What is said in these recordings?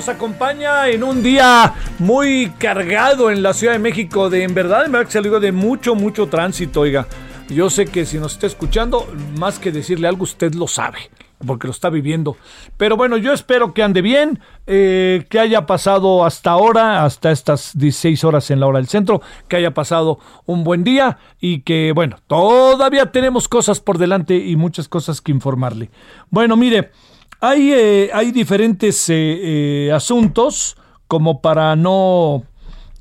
Nos acompaña en un día muy cargado en la Ciudad de México. De en verdad, en verdad que salió de mucho, mucho tránsito, oiga. Yo sé que si nos está escuchando, más que decirle algo, usted lo sabe, porque lo está viviendo. Pero bueno, yo espero que ande bien, eh, que haya pasado hasta ahora, hasta estas 16 horas en la hora del centro, que haya pasado un buen día y que, bueno, todavía tenemos cosas por delante y muchas cosas que informarle. Bueno, mire. Hay, eh, hay diferentes eh, eh, asuntos como para no,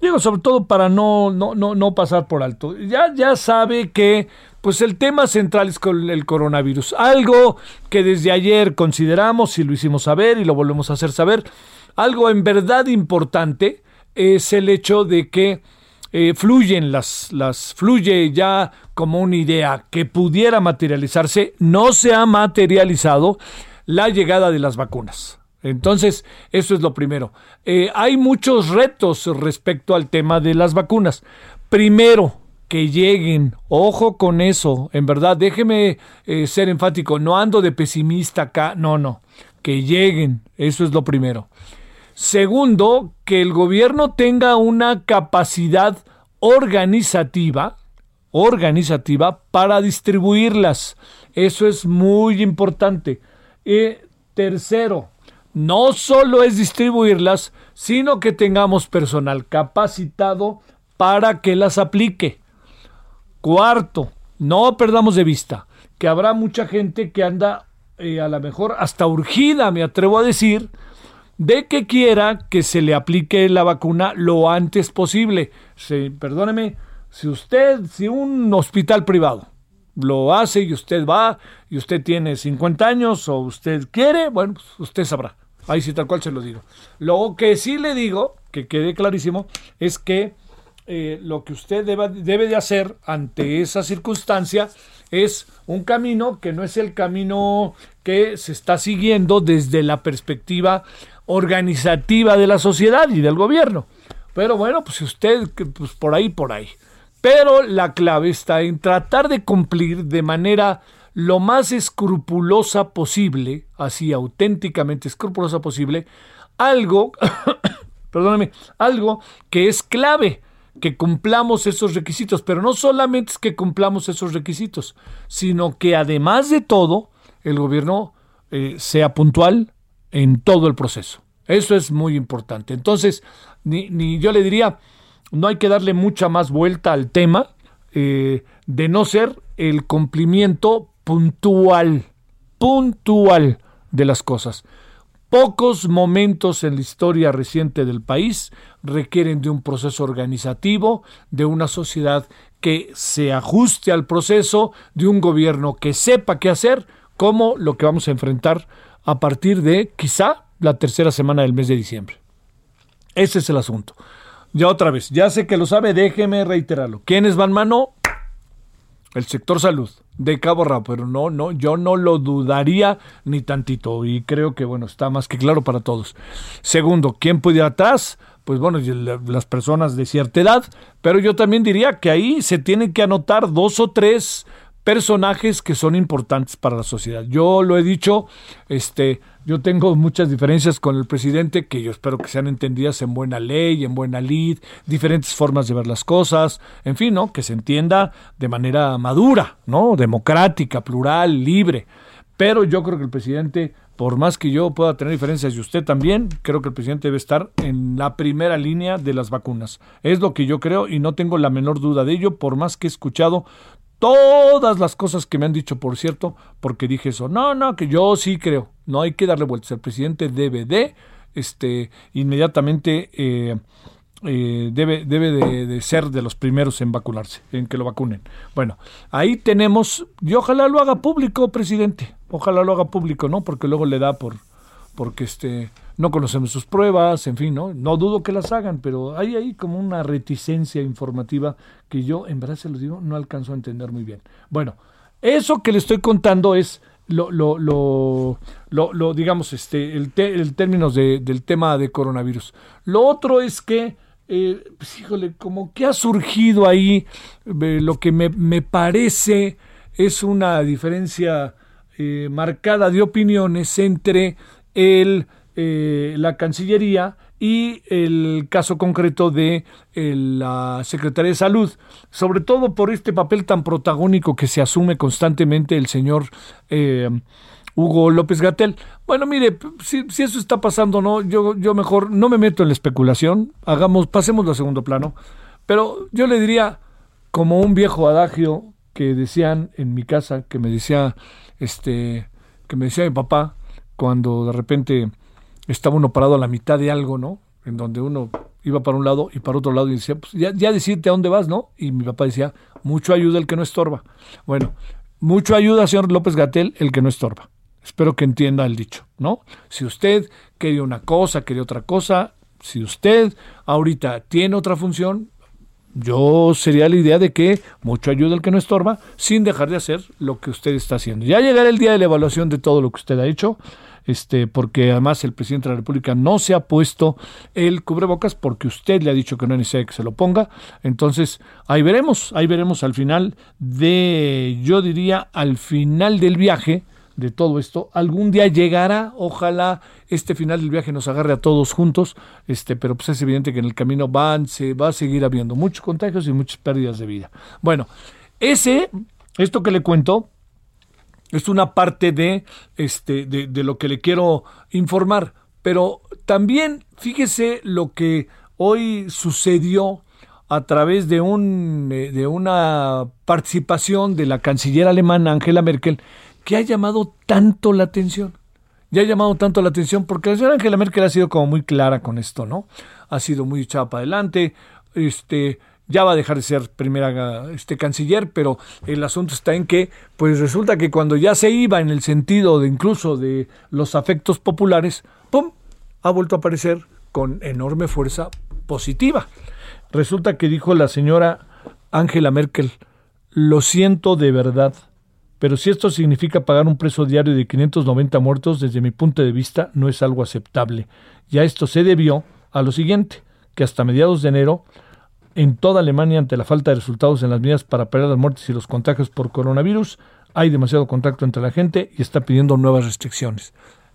digo, sobre todo para no, no, no, no pasar por alto. Ya, ya sabe que pues el tema central es con el coronavirus. Algo que desde ayer consideramos y lo hicimos saber y lo volvemos a hacer saber. Algo en verdad importante es el hecho de que fluyen las, las, fluye ya como una idea que pudiera materializarse, no se ha materializado la llegada de las vacunas. Entonces, eso es lo primero. Eh, hay muchos retos respecto al tema de las vacunas. Primero, que lleguen. Ojo con eso. En verdad, déjeme eh, ser enfático. No ando de pesimista acá. No, no. Que lleguen. Eso es lo primero. Segundo, que el gobierno tenga una capacidad organizativa, organizativa para distribuirlas. Eso es muy importante. Y tercero, no solo es distribuirlas, sino que tengamos personal capacitado para que las aplique. Cuarto, no perdamos de vista que habrá mucha gente que anda eh, a lo mejor hasta urgida, me atrevo a decir, de que quiera que se le aplique la vacuna lo antes posible. perdóneme, si usted, si un hospital privado lo hace y usted va y usted tiene 50 años o usted quiere, bueno, pues usted sabrá. Ahí sí, tal cual se lo digo. Lo que sí le digo, que quede clarísimo, es que eh, lo que usted debe, de hacer ante esa circunstancia es un camino que no es el camino que se está siguiendo desde la perspectiva organizativa de la sociedad y del gobierno. Pero bueno, pues si usted, pues por ahí, por ahí. Pero la clave está en tratar de cumplir de manera lo más escrupulosa posible, así auténticamente escrupulosa posible, algo, perdóname, algo que es clave, que cumplamos esos requisitos, pero no solamente es que cumplamos esos requisitos, sino que además de todo, el gobierno eh, sea puntual en todo el proceso. Eso es muy importante. Entonces, ni, ni yo le diría, no hay que darle mucha más vuelta al tema eh, de no ser el cumplimiento puntual, puntual de las cosas. Pocos momentos en la historia reciente del país requieren de un proceso organizativo, de una sociedad que se ajuste al proceso, de un gobierno que sepa qué hacer, como lo que vamos a enfrentar a partir de quizá la tercera semana del mes de diciembre. Ese es el asunto. Ya otra vez, ya sé que lo sabe, déjeme reiterarlo. ¿Quiénes van mano? El sector salud. de cabo a pero no, no, yo no lo dudaría ni tantito y creo que bueno, está más que claro para todos. Segundo, ¿quién puede ir atrás? Pues bueno, las personas de cierta edad, pero yo también diría que ahí se tienen que anotar dos o tres personajes que son importantes para la sociedad. Yo lo he dicho, este, yo tengo muchas diferencias con el presidente que yo espero que sean entendidas en buena ley, en buena lid, diferentes formas de ver las cosas, en fin, ¿no? Que se entienda de manera madura, ¿no? Democrática, plural, libre. Pero yo creo que el presidente, por más que yo pueda tener diferencias y usted también, creo que el presidente debe estar en la primera línea de las vacunas. Es lo que yo creo y no tengo la menor duda de ello, por más que he escuchado todas las cosas que me han dicho, por cierto, porque dije eso. No, no, que yo sí creo. No hay que darle vueltas. El presidente debe de, este, inmediatamente eh, eh, debe, debe de, ser de los primeros en vacunarse, en que lo vacunen. Bueno, ahí tenemos, y ojalá lo haga público, presidente. Ojalá lo haga público, ¿no? Porque luego le da por, porque este, no conocemos sus pruebas, en fin, ¿no? No dudo que las hagan, pero hay ahí como una reticencia informativa que yo, en verdad se lo digo, no alcanzo a entender muy bien. Bueno, eso que le estoy contando es lo, lo, lo, lo, digamos, este, el, el términos del tema de coronavirus. Lo otro es que, eh, pues, híjole, como que ha surgido ahí eh, lo que me, me, parece es una diferencia eh, marcada de opiniones entre el eh, la Cancillería y el caso concreto de eh, la Secretaría de Salud, sobre todo por este papel tan protagónico que se asume constantemente el señor eh, Hugo López Gatel. Bueno, mire, si, eso está pasando, no, yo, yo mejor no me meto en la especulación, hagamos, pasemos a segundo plano, pero yo le diría, como un viejo adagio que decían en mi casa, que me decía, este, que me decía mi papá, cuando de repente estaba uno parado a la mitad de algo, ¿no? En donde uno iba para un lado y para otro lado y decía, pues ya, ya decirte a dónde vas, ¿no? Y mi papá decía, mucho ayuda el que no estorba. Bueno, mucho ayuda, señor López Gatel, el que no estorba. Espero que entienda el dicho, ¿no? Si usted quería una cosa, quería otra cosa, si usted ahorita tiene otra función, yo sería la idea de que mucho ayuda el que no estorba, sin dejar de hacer lo que usted está haciendo. Ya llegará el día de la evaluación de todo lo que usted ha hecho este, porque además el presidente de la República no se ha puesto el cubrebocas porque usted le ha dicho que no necesario que se lo ponga. Entonces, ahí veremos, ahí veremos al final de, yo diría, al final del viaje de todo esto. Algún día llegará, ojalá este final del viaje nos agarre a todos juntos, este, pero pues es evidente que en el camino van, se va a seguir habiendo muchos contagios y muchas pérdidas de vida. Bueno, ese, esto que le cuento, es una parte de, este, de, lo que le quiero informar. Pero también fíjese lo que hoy sucedió a través de, un, eh, de una participación de la canciller alemana Angela Merkel que ha llamado tanto la atención. Ya ha llamado tanto la atención porque la señora Angela Merkel ha sido como muy clara con esto, ¿no? Ha sido muy echada para adelante, este, ya va a dejar de ser primera este canciller, pero el asunto está en que pues resulta que cuando ya se iba en el sentido de incluso de los afectos populares, pum, ha vuelto a aparecer con enorme fuerza positiva. Resulta que dijo la señora Angela Merkel, lo siento de verdad, pero si esto significa pagar un precio diario de 590 muertos, desde mi punto de vista no es algo aceptable. Y a esto se debió a lo siguiente, que hasta mediados de enero en toda Alemania ante la falta de resultados en las medidas para parar las muertes y los contagios por coronavirus. Hay demasiado contacto entre la gente y está pidiendo nuevas restricciones.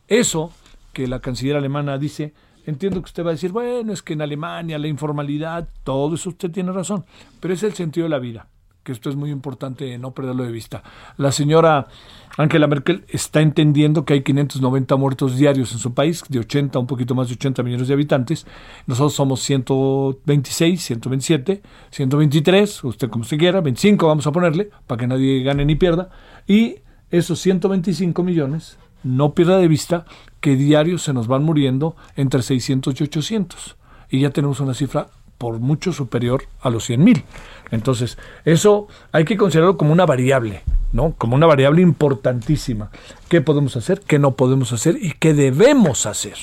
Eso que la canciller alemana dice, entiendo que usted va a decir, bueno, es que en Alemania la informalidad, todo eso usted tiene razón, pero es el sentido de la vida que esto es muy importante no perderlo de vista. La señora Angela Merkel está entendiendo que hay 590 muertos diarios en su país, de 80, un poquito más de 80 millones de habitantes. Nosotros somos 126, 127, 123, usted como usted quiera, 25 vamos a ponerle, para que nadie gane ni pierda. Y esos 125 millones, no pierda de vista que diarios se nos van muriendo entre 600 y 800. Y ya tenemos una cifra por mucho superior a los 100 mil. Entonces, eso hay que considerarlo como una variable, ¿no? Como una variable importantísima. ¿Qué podemos hacer? ¿Qué no podemos hacer? ¿Y qué debemos hacer?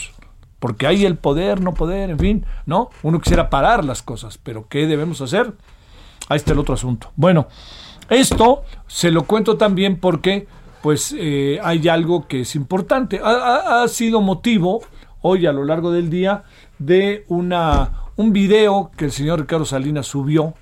Porque hay el poder, no poder, en fin, ¿no? Uno quisiera parar las cosas, pero ¿qué debemos hacer? Ahí está el otro asunto. Bueno, Esto se lo cuento también porque pues eh, hay algo que es importante. Ha, sido motivo hoy a lo largo del día de una, un video que el señor Ricardo Salinas subió,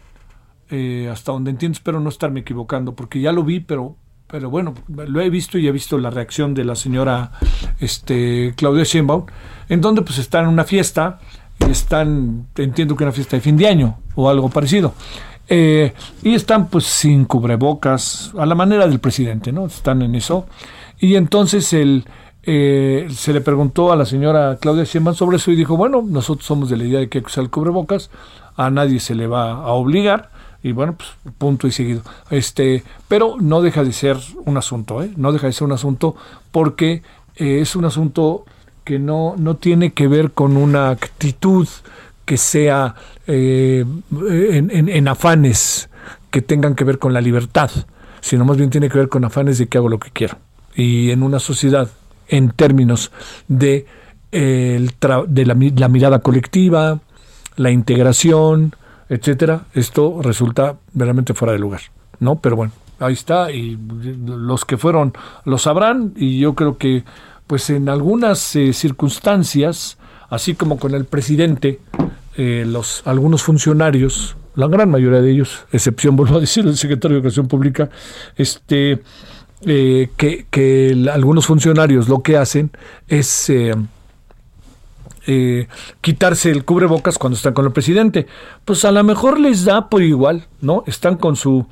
eh, hasta donde entiendo, espero no estarme equivocando, porque ya lo vi, pero, pero bueno, lo he visto y he visto la reacción de la señora este, Claudia Sheinbaum, en donde pues están en una fiesta, y están, entiendo que una fiesta de fin de año o algo parecido. Eh, y están pues sin cubrebocas, a la manera del presidente, ¿no? Están en eso. Y entonces el, eh, se le preguntó a la señora Claudia Sheinbaum sobre eso y dijo, bueno, nosotros somos de la idea de que hay que usar el cubrebocas, a nadie se le va a obligar y bueno, pues punto y seguido. Este, pero no deja de ser un asunto, ¿eh? No deja de ser un asunto porque eh, es un asunto que no, no tiene que ver con una actitud que sea eh, en, afanes que tengan que ver con la libertad, sino más bien tiene que ver con afanes de que hago lo que quiero. Y en una sociedad, en términos de, el de la, mirada colectiva, la integración, etcétera, esto resulta verdaderamente fuera de lugar, ¿no? Pero bueno, ahí está y los que fueron lo sabrán y yo creo que pues en algunas eh, circunstancias, así como con el presidente, eh, los, algunos funcionarios, la gran mayoría de ellos, excepción, vuelvo a decir, el secretario de Educación Pública, este, eh, que, que, algunos funcionarios lo que hacen es eh, quitarse el cubrebocas cuando están con el presidente. Pues a lo mejor les da por igual, ¿no? Están con su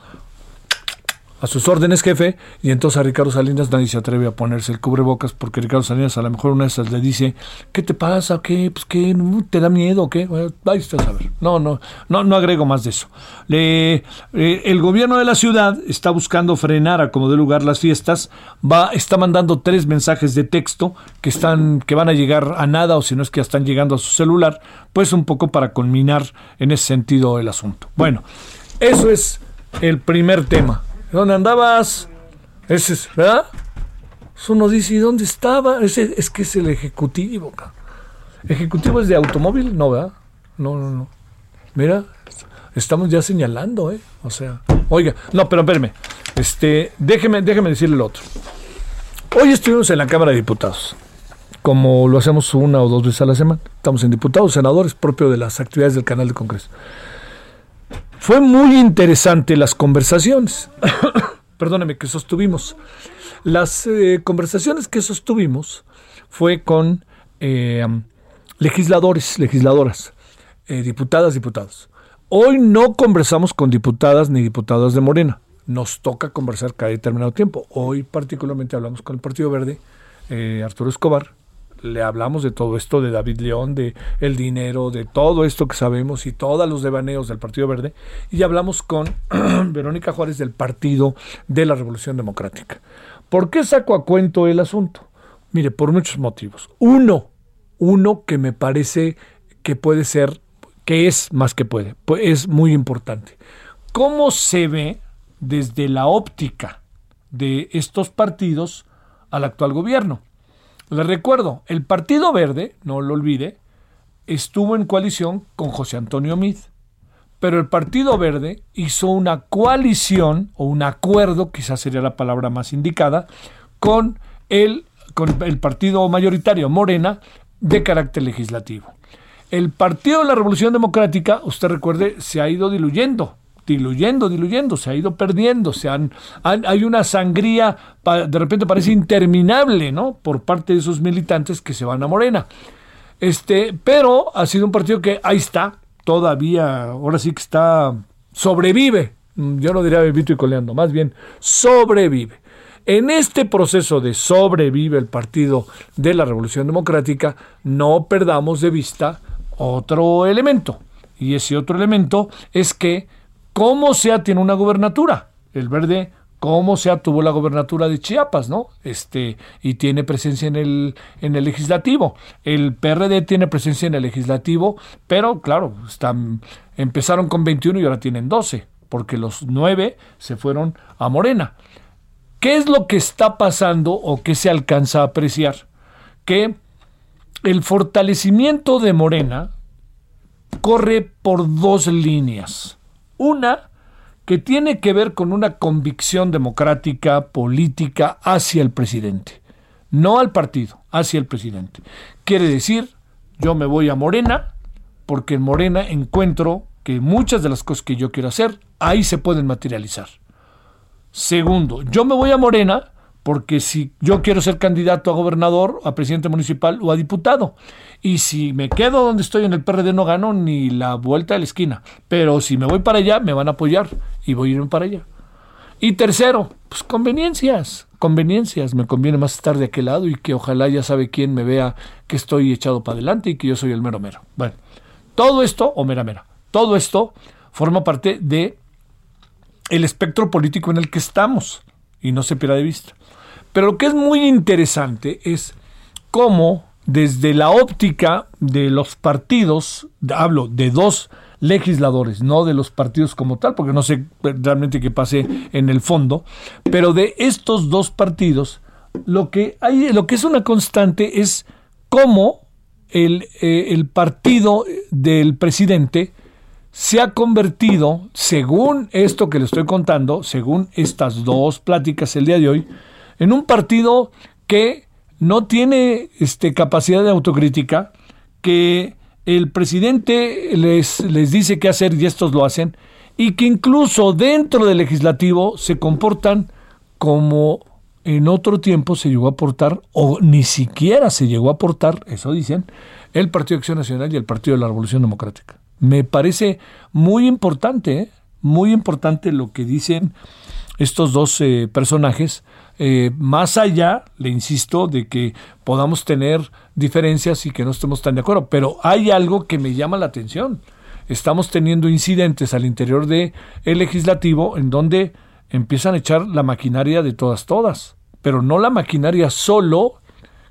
a sus órdenes, jefe, y entonces a Ricardo Salinas nadie se atreve a ponerse el cubrebocas porque Ricardo Salinas a lo mejor una de esas le dice, ¿qué te pasa? ¿Qué? Pues qué, ¿te da miedo? ¿Qué? ahí está a ver. No, no, no, no agrego más de eso. Le, eh, el gobierno de la ciudad está buscando frenar a como de lugar las fiestas, va, está mandando tres mensajes de texto que están, que van a llegar a nada, o si no es que ya están llegando a su celular, pues un poco para culminar en ese sentido el asunto. Bueno, eso es el primer tema. ¿Dónde andabas? Ese es, ¿verdad? Uno dice, ¿y dónde estaba? Ese, es que es el ejecutivo. ¿Ejecutivo es de automóvil? No, ¿verdad? No, no, no. Mira, estamos ya señalando, ¿eh? O sea, oiga, no, pero espérame. Este, déjeme, déjeme decirle el otro. Hoy estuvimos en la Cámara de Diputados, como lo hacemos una o dos veces a la semana. Estamos en diputados, senadores, propio de las actividades del canal de Congreso. Fue muy interesante las conversaciones, perdóneme, que sostuvimos. Las eh, conversaciones que sostuvimos fue con eh, legisladores, legisladoras, eh, diputadas, diputados. Hoy no conversamos con diputadas ni diputadas de Morena. Nos toca conversar cada determinado tiempo. Hoy particularmente hablamos con el Partido Verde, Arturo Escobar, le hablamos de todo esto, de David León, de el dinero, de todo esto que sabemos y todos los devaneos del Partido Verde, y hablamos con Verónica Juárez del Partido de la Revolución Democrática. ¿Por qué saco a cuento el asunto? Mire, por muchos motivos. Uno, uno que me parece que puede ser, que es más que puede, es muy importante. ¿Cómo se ve desde la óptica de estos partidos al actual gobierno? Le recuerdo, el Partido Verde, no lo olvide, estuvo en coalición con José Antonio Mid, pero el Partido Verde hizo una coalición o un acuerdo, quizás sería la palabra más indicada, con el, con el partido mayoritario Morena de carácter legislativo. El Partido de la Revolución Democrática, usted recuerde, se ha ido diluyendo diluyendo, diluyendo, se ha ido perdiendo, se han, hay una sangría, de repente parece interminable, ¿no? Por parte de esos militantes que se van a Morena. Este, pero ha sido un partido que ahí está, todavía, ahora sí que está, sobrevive. Yo no diría vivito y coleando, más bien sobrevive. En este proceso de sobrevive el Partido de la Revolución Democrática, no perdamos de vista otro elemento. Y ese otro elemento es que como sea tiene una gubernatura. El verde, como sea tuvo la gubernatura de Chiapas, ¿no? Este, y tiene presencia en el, en el legislativo. El PRD tiene presencia en el legislativo, pero claro, están, empezaron con 21 y ahora tienen 12, porque los 9 se fueron a Morena. ¿Qué es lo que está pasando o qué se alcanza a apreciar? Que el fortalecimiento de Morena corre por dos líneas. Una, que tiene que ver con una convicción democrática, política hacia el presidente, no al partido, hacia el presidente. Quiere decir, yo me voy a Morena, porque en Morena encuentro que muchas de las cosas que yo quiero hacer, ahí se pueden materializar. Segundo, yo me voy a Morena porque si yo quiero ser candidato a gobernador, a presidente municipal o a diputado, y si me quedo donde estoy en el PRD no gano ni la vuelta de la esquina, pero si me voy para allá me van a apoyar y voy a irme para allá. Y tercero, pues conveniencias, conveniencias, me conviene más estar de aquel lado y que ojalá ya sabe quién me vea que estoy echado para adelante y que yo soy el mero mero. Bueno, todo esto, o mera mera, todo esto forma parte de el espectro político en el que estamos y no se pierda de vista. Pero lo que es muy interesante es cómo desde la óptica de los partidos, hablo de dos legisladores, no de los partidos como tal, porque no sé realmente qué pase en el fondo, pero de estos dos partidos, lo que hay, lo que es una constante es cómo el, eh, el partido del presidente se ha convertido, según esto que le estoy contando, según estas dos pláticas el día de hoy, en un partido que no tiene este, capacidad de autocrítica, que el presidente les, les dice qué hacer y estos lo hacen, y que incluso dentro del legislativo se comportan como en otro tiempo se llegó a aportar, o ni siquiera se llegó a aportar, eso dicen, el Partido de Acción Nacional y el Partido de la Revolución Democrática. Me parece muy importante, ¿eh? muy importante lo que dicen estos dos eh, personajes, eh, más allá, le insisto, de que podamos tener diferencias y que no estemos tan de acuerdo, pero hay algo que me llama la atención. Estamos teniendo incidentes al interior del el legislativo en donde empiezan a echar la maquinaria de todas, todas, pero no la maquinaria solo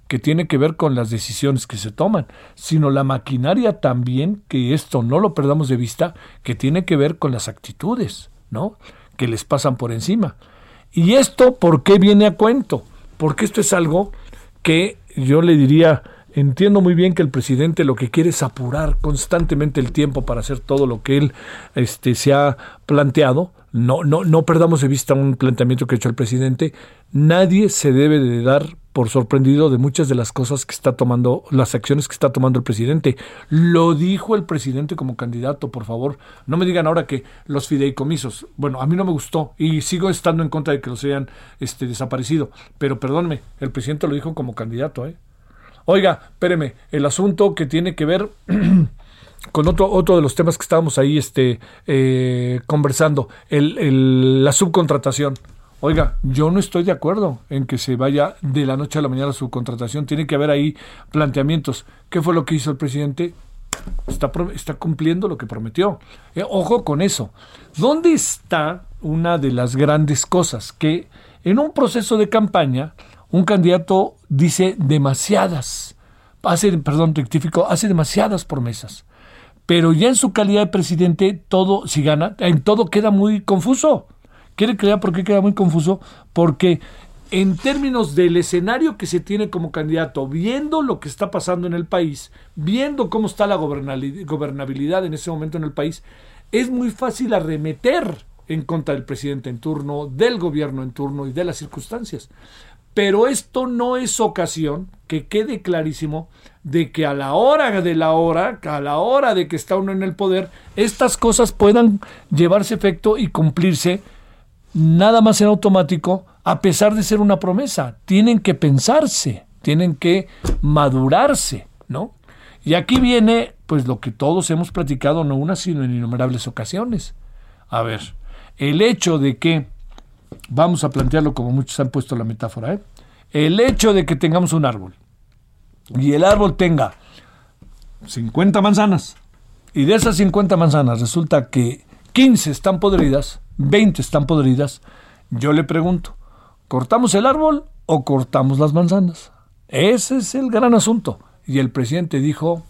que tiene que ver con las decisiones que se toman, sino la maquinaria también, que esto no lo perdamos de vista, que tiene que ver con las actitudes, ¿no? Que les pasan por encima. ¿Y esto por qué viene a cuento? Porque esto es algo que yo le diría, entiendo muy bien que el presidente lo que quiere es apurar constantemente el tiempo para hacer todo lo que él este, se ha planteado. No, no, no perdamos de vista un planteamiento que ha hecho el presidente. Nadie se debe de dar por sorprendido de muchas de las cosas que está tomando, las acciones que está tomando el presidente. Lo dijo el presidente como candidato, por favor. No me digan ahora que los fideicomisos, bueno, a mí no me gustó y sigo estando en contra de que los hayan este, desaparecido, pero perdónme, el presidente lo dijo como candidato, ¿eh? Oiga, espéreme, el asunto que tiene que ver con otro, otro de los temas que estábamos ahí este, eh, conversando, el, la subcontratación. Oiga, yo no estoy de acuerdo en que se vaya de la noche a la mañana su contratación. Tiene que haber ahí planteamientos. ¿Qué fue lo que hizo el presidente? Está, está cumpliendo lo que prometió. Eh, ojo con eso. ¿Dónde está una de las grandes cosas? Que en un proceso de campaña, un candidato dice demasiadas, hace, perdón, rectifico, hace demasiadas promesas. Pero ya en su calidad de presidente, todo, si gana, en todo queda muy confuso. ¿Quiere creer por qué queda muy confuso? Porque en términos del escenario que se tiene como candidato, viendo lo que está pasando en el país, viendo cómo está la gobernabilidad en ese momento en el país, es muy fácil arremeter en contra del presidente en turno, del gobierno en turno y de las circunstancias. Pero esto no es ocasión que quede clarísimo de que a la hora de la hora, a la hora de que está uno en el poder, estas cosas puedan llevarse efecto y cumplirse nada más en automático, a pesar de ser una promesa. Tienen que pensarse, tienen que madurarse, ¿no? Y aquí viene, pues, lo que todos hemos platicado, no una, sino en innumerables ocasiones. A ver, el hecho de que, vamos a plantearlo como muchos han puesto la metáfora, ¿eh? el hecho de que tengamos un árbol y el árbol tenga 50 manzanas y de esas 50 manzanas resulta que 15 están podridas, 20 están podridas, yo le pregunto, ¿cortamos el árbol o cortamos las manzanas? Ese es el gran asunto. Y el presidente dijo,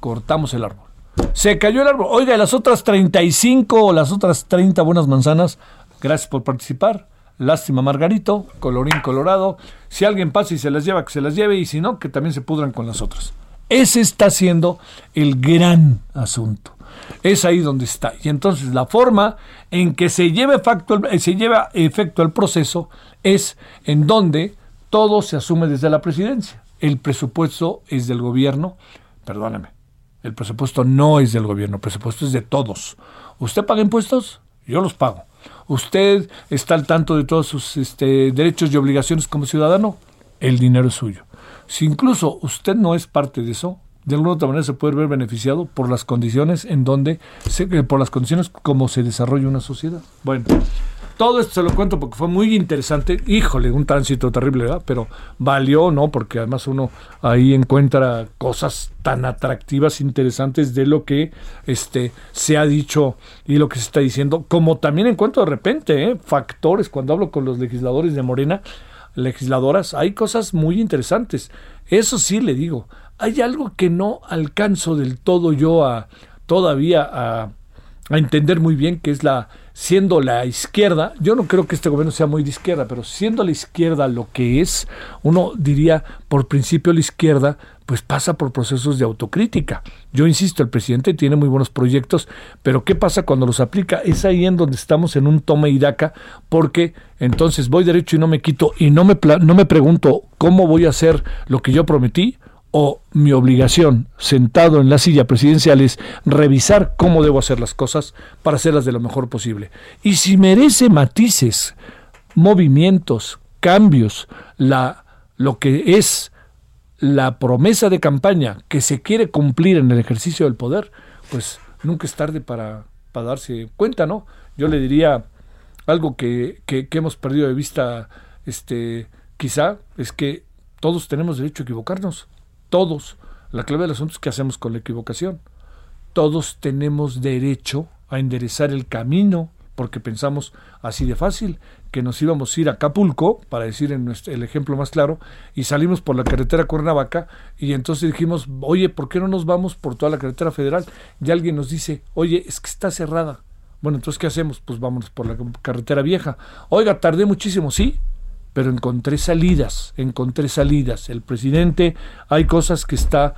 cortamos el árbol. Se cayó el árbol. Oiga, las otras 35 o las otras 30 buenas manzanas, gracias por participar. Lástima Margarito, colorín colorado. Si alguien pasa y se las lleva, que se las lleve, y si no, que también se pudran con las otras. Ese está siendo el gran asunto. Es ahí donde está. Y entonces la forma en que se lleva efecto, eh, se lleva efecto el proceso es en donde todo se asume desde la presidencia. El presupuesto es del gobierno, perdóneme, el presupuesto no es del gobierno, el presupuesto es de todos. ¿Usted paga impuestos? Yo los pago. ¿Usted está al tanto de todos sus este, derechos y obligaciones como ciudadano? El dinero es suyo. Si incluso usted no es parte de eso, de alguna otra manera se puede ver beneficiado por las condiciones en donde, se, eh, por las condiciones como se desarrolla una sociedad. Bueno, todo esto se lo cuento porque fue muy interesante. Híjole, un tránsito terrible, ¿verdad? Pero valió, ¿no? Porque además uno ahí encuentra cosas tan atractivas, interesantes de lo que este, se ha dicho y lo que se está diciendo. Como también encuentro de repente ¿eh? factores cuando hablo con los legisladores de Morena, legisladoras, hay cosas muy interesantes. Eso sí le digo, hay algo que no alcanzo del todo yo a todavía a, a entender muy bien, que es la siendo la izquierda, yo no creo que este gobierno sea muy de izquierda, pero siendo la izquierda lo que es, uno diría, por principio la izquierda, pues pasa por procesos de autocrítica. Yo insisto, el presidente tiene muy buenos proyectos, pero ¿qué pasa cuando los aplica? Es ahí en donde estamos en un toma y daca, porque entonces voy derecho y no me quito y no me, no me pregunto cómo voy a hacer lo que yo prometí, o mi obligación, sentado en la silla presidencial, es revisar cómo debo hacer las cosas para hacerlas de lo mejor posible. Y si merece matices, movimientos, cambios, la, lo que es la promesa de campaña que se quiere cumplir en el ejercicio del poder, pues nunca es tarde para, para darse cuenta, ¿no? Yo le diría algo que, que, que hemos perdido de vista, este, quizá, es que todos tenemos derecho a equivocarnos todos. La clave del asunto es qué hacemos con la equivocación. Todos tenemos derecho a enderezar el camino porque pensamos así de fácil, que nos íbamos a ir a Acapulco, para decir en el ejemplo más claro, y salimos por la carretera Cuernavaca, y entonces dijimos, oye, ¿por qué no nos vamos por toda la carretera federal? Y alguien nos dice, oye, es que está cerrada. Bueno, entonces, ¿qué hacemos? Pues vámonos por la carretera vieja. Oiga, tardé muchísimo, sí, pero encontré salidas, encontré salidas. El presidente hay cosas que está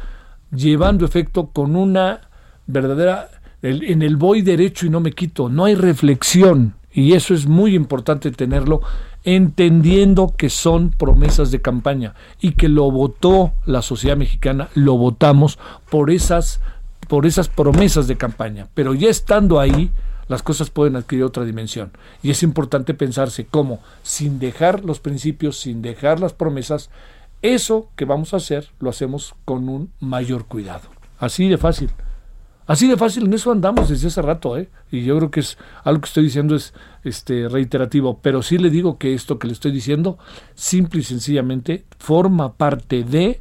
llevando efecto con una verdadera, en el voy derecho y no me quito, no hay reflexión y eso es muy importante tenerlo, entendiendo que son promesas de campaña y que lo votó la sociedad mexicana, lo votamos por esas, por esas promesas de campaña, pero ya estando ahí, las cosas pueden adquirir otra dimensión. Y es importante pensarse cómo, sin dejar los principios, sin dejar las promesas, eso que vamos a hacer lo hacemos con un mayor cuidado. Así de fácil. Así de fácil, en eso andamos desde hace rato, ¿eh? Y yo creo que es algo que estoy diciendo es este reiterativo, pero sí le digo que esto que le estoy diciendo simple y sencillamente forma parte de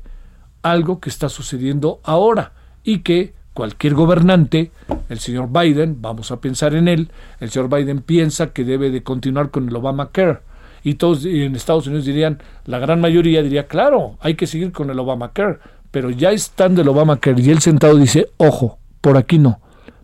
algo que está sucediendo ahora y que cualquier gobernante, el señor Biden, vamos a pensar en él, el señor Biden piensa que debe de continuar con el Obamacare. Y todos en Estados Unidos dirían, la gran mayoría diría, claro, hay que seguir con el Obamacare. Pero ya estando el Obamacare y él sentado dice, ojo, por aquí no.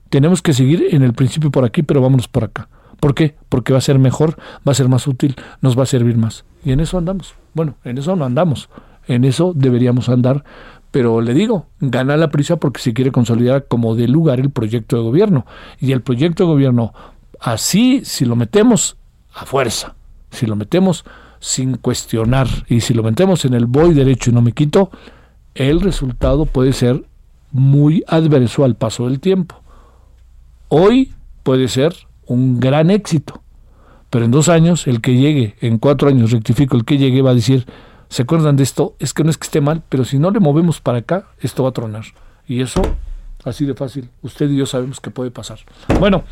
Tenemos que seguir en el principio por aquí, pero vámonos por acá. ¿Por qué? Porque va a ser mejor, va a ser más útil, nos va a servir más. Y en eso andamos. Bueno, en eso no andamos. En eso deberíamos andar pero le digo, gana la prisa porque se quiere consolidar como de lugar el proyecto de gobierno. Y el proyecto de gobierno, así, si lo metemos a fuerza, si lo metemos sin cuestionar y si lo metemos en el voy derecho y no me quito, el resultado puede ser muy adverso al paso del tiempo. Hoy puede ser un gran éxito, pero en dos años, el que llegue, en cuatro años rectifico, el que llegue va a decir, ¿Se acuerdan de esto? Es que no es que esté mal, pero si no le movemos para acá, esto va a tronar. Y eso, así de fácil, usted y yo sabemos que puede pasar. Bueno,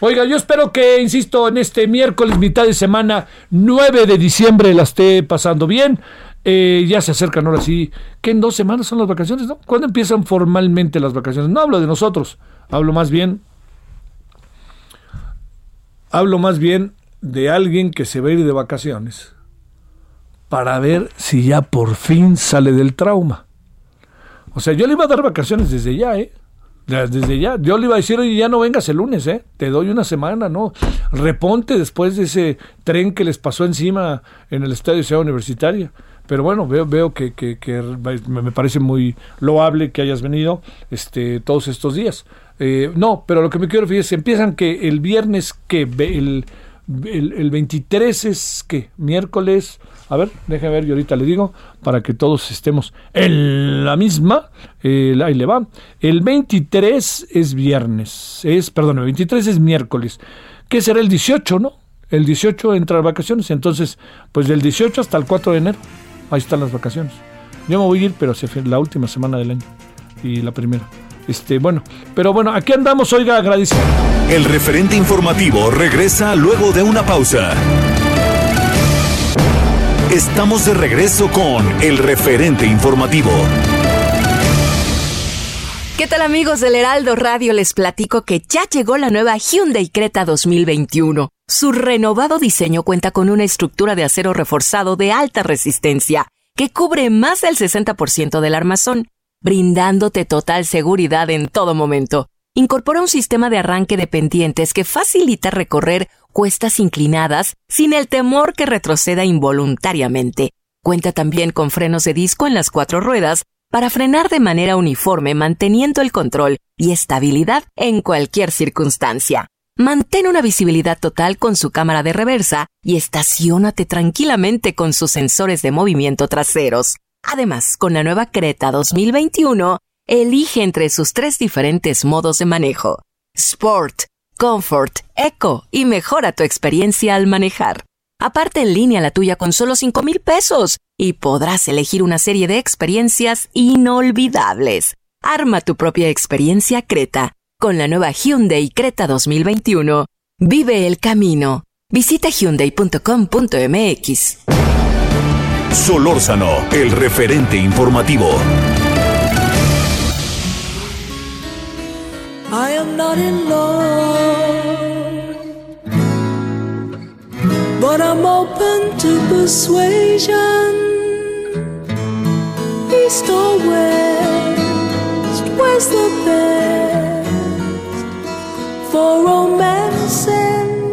oiga, yo espero que, insisto, en este miércoles, mitad de semana, 9 de diciembre, la esté pasando bien. Eh, ya se acercan ahora sí, que en dos semanas son las vacaciones, ¿no? ¿Cuándo empiezan formalmente las vacaciones? No hablo de nosotros, hablo más bien, hablo más bien de alguien que se va a ir de vacaciones para ver si ya por fin sale del trauma. O sea, yo le iba a dar vacaciones desde ya, ¿eh? Desde ya. Yo le iba a decir, oye, ya no vengas el lunes, ¿eh? Te doy una semana, ¿no? Reponte después de ese tren que les pasó encima en el estadio Ciudad Universitaria. pero bueno, veo, que, me parece muy loable que hayas venido este, todos estos días. Eh, no, pero lo que me quiero referir es, empiezan que el viernes, que el, el, 23 es que miércoles, a ver, déjame ver, y ahorita le digo, para que todos estemos en la misma, ahí le va. El 23 es viernes, es, perdón, el 23 es miércoles, que será el 18, ¿no? El 18 entra vacaciones, entonces, pues del 18 hasta el 4 de enero, ahí están las vacaciones. Yo me voy a ir, pero la última semana del año y la primera. Este, bueno, pero bueno, aquí andamos, oiga, agradecido. El referente informativo regresa luego de una pausa. Estamos de regreso con el referente informativo. ¿Qué tal amigos del Heraldo Radio? Les platico que ya llegó la nueva Hyundai Creta 2021. Su renovado diseño cuenta con una estructura de acero reforzado de alta resistencia que cubre más del 60% del armazón, brindándote total seguridad en todo momento. Incorpora un sistema de arranque de pendientes que facilita recorrer cuestas inclinadas sin el temor que retroceda involuntariamente. Cuenta también con frenos de disco en las cuatro ruedas para frenar de manera uniforme manteniendo el control y estabilidad en cualquier circunstancia. Mantén una visibilidad total con su cámara de reversa y estacionate tranquilamente con sus sensores de movimiento traseros. Además, con la nueva Creta 2021, elige entre sus tres diferentes modos de manejo. Sport, Comfort, Eco y mejora tu experiencia al manejar. Aparte en línea la tuya con solo 5 mil pesos y podrás elegir una serie de experiencias inolvidables. Arma tu propia experiencia Creta con la nueva Hyundai Creta 2021. Vive el camino. Visita hyundai.com.mx. Solórzano, el referente informativo. I am not in love, but I'm open to persuasion. East or west, where's the best? for romancing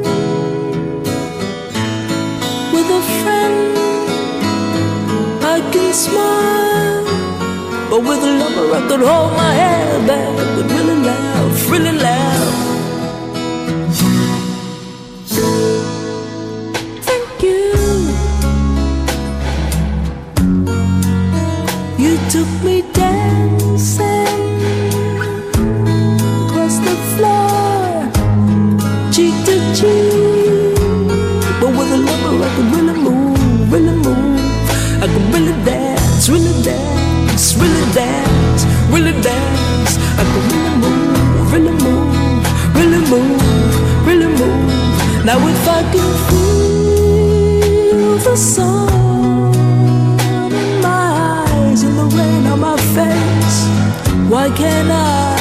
with a friend. I can smile, but with a lover I could hold my head back took me dancing across the floor to. But with a lover, I really move, really move. I really dance, really dance, really dance, really dance. I really move, really move, really move, really move. Now if I can feel the sun why can't I?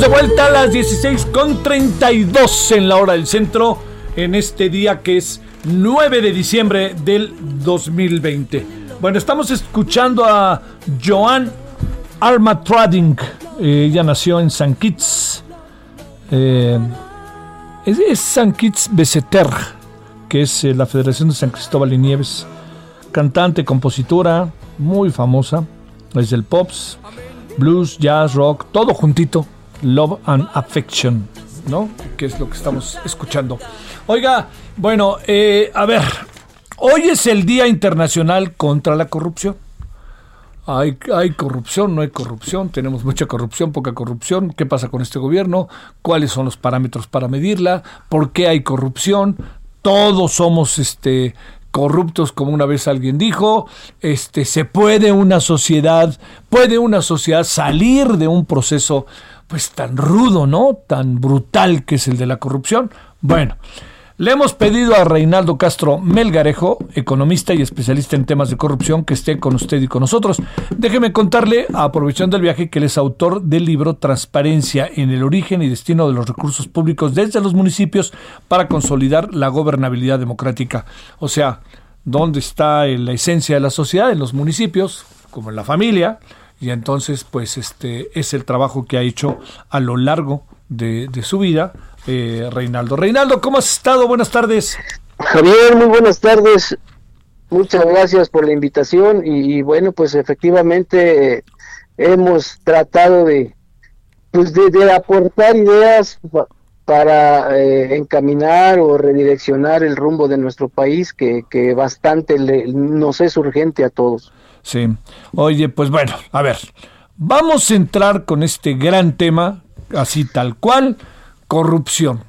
de vuelta a las 16 con 32 en la hora del centro en este día que es 9 de diciembre del 2020. Bueno, estamos escuchando a Joan Armatrading. Ella nació en San Kitts. Eh, es, San Kitts Beseter, que es eh, la Federación de San Cristóbal y Nieves. Cantante, compositora, muy famosa. Es del pops, blues, jazz, rock, todo juntito Love and Affection, ¿no? Que es lo que estamos escuchando. Oiga, bueno, eh, a ver, hoy es el Día Internacional contra la Corrupción. Hay, hay, corrupción, no hay corrupción, tenemos mucha corrupción, poca corrupción, qué pasa con este gobierno, cuáles son los parámetros para medirla, por qué hay corrupción, todos somos este corruptos como una vez alguien dijo, este se puede una sociedad, puede una sociedad salir de un proceso pues tan rudo, ¿no? Tan brutal que es el de la corrupción. Bueno, le hemos pedido a Reinaldo Castro Melgarejo, economista y especialista en temas de corrupción, que esté con usted y con nosotros. Déjeme contarle, aprovechando el viaje, que él es autor del libro Transparencia en el origen y destino de los recursos públicos desde los municipios para consolidar la gobernabilidad democrática. O sea, ¿dónde está la esencia de la sociedad? En los municipios, como en la familia, y entonces, pues este es el trabajo que ha hecho a lo largo de, su vida eh, Reinaldo. Reinaldo, ¿cómo has estado? Buenas tardes. Javier, muy buenas tardes. Muchas gracias por la invitación y, bueno, pues efectivamente eh, hemos tratado de, pues de, aportar ideas para eh, encaminar o redireccionar el rumbo de nuestro país que, que bastante le, nos es urgente a todos. Sí. Oye, pues bueno, a ver, vamos a entrar con este gran tema, así tal cual, corrupción.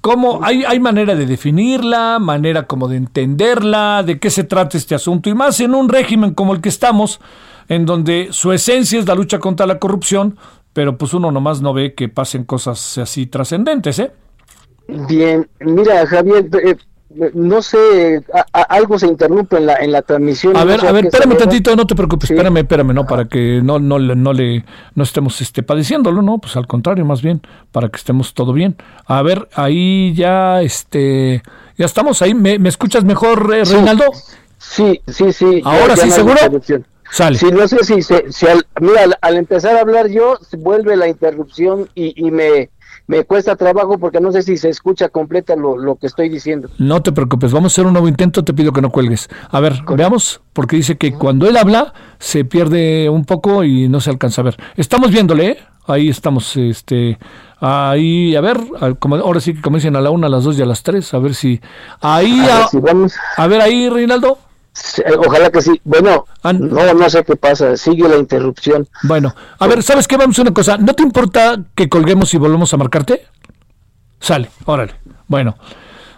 ¿Cómo hay, hay manera de definirla, manera como de entenderla, de qué se trata este asunto? Y más en un régimen como el que estamos, en donde su esencia es la lucha contra la corrupción, pero pues uno nomás no ve que pasen cosas así trascendentes, ¿eh? Bien, mira Javier, eh, no sé, algo se interrumpe en la, en la transmisión. A ver, a ver, espérame tantito, no te preocupes, espérame, espérame, no, para que no, no, no le, no estemos este, padeciéndolo, no, pues al contrario, más bien, para que estemos todo bien. A ver, ahí ya, este, ya estamos ahí, ¿me, escuchas mejor, eh, Reinaldo? Sí, sí, sí. Ahora sí, seguro. Sale. Sí, no sé si, si al, mira, al, empezar a hablar yo, vuelve la interrupción y, y me, me cuesta trabajo porque no sé si se escucha completa lo, lo, que estoy diciendo. No te preocupes, vamos a hacer un nuevo intento, te pido que no cuelgues. A ver, veamos, porque dice que cuando él habla se pierde un poco y no se alcanza a ver. Estamos viéndole, ¿eh? ahí estamos, este, ahí, a ver, como, ahora sí que comiencen a la una, a las dos y a las tres, a ver si, ahí, a ver ahí, Reinaldo. Ojalá que sí. Bueno, no, no sé qué pasa. Sigue la interrupción. Bueno, a ver, ¿sabes qué? Vamos a una cosa. ¿No te importa que colguemos y volvemos a marcarte? Sale, órale. Bueno,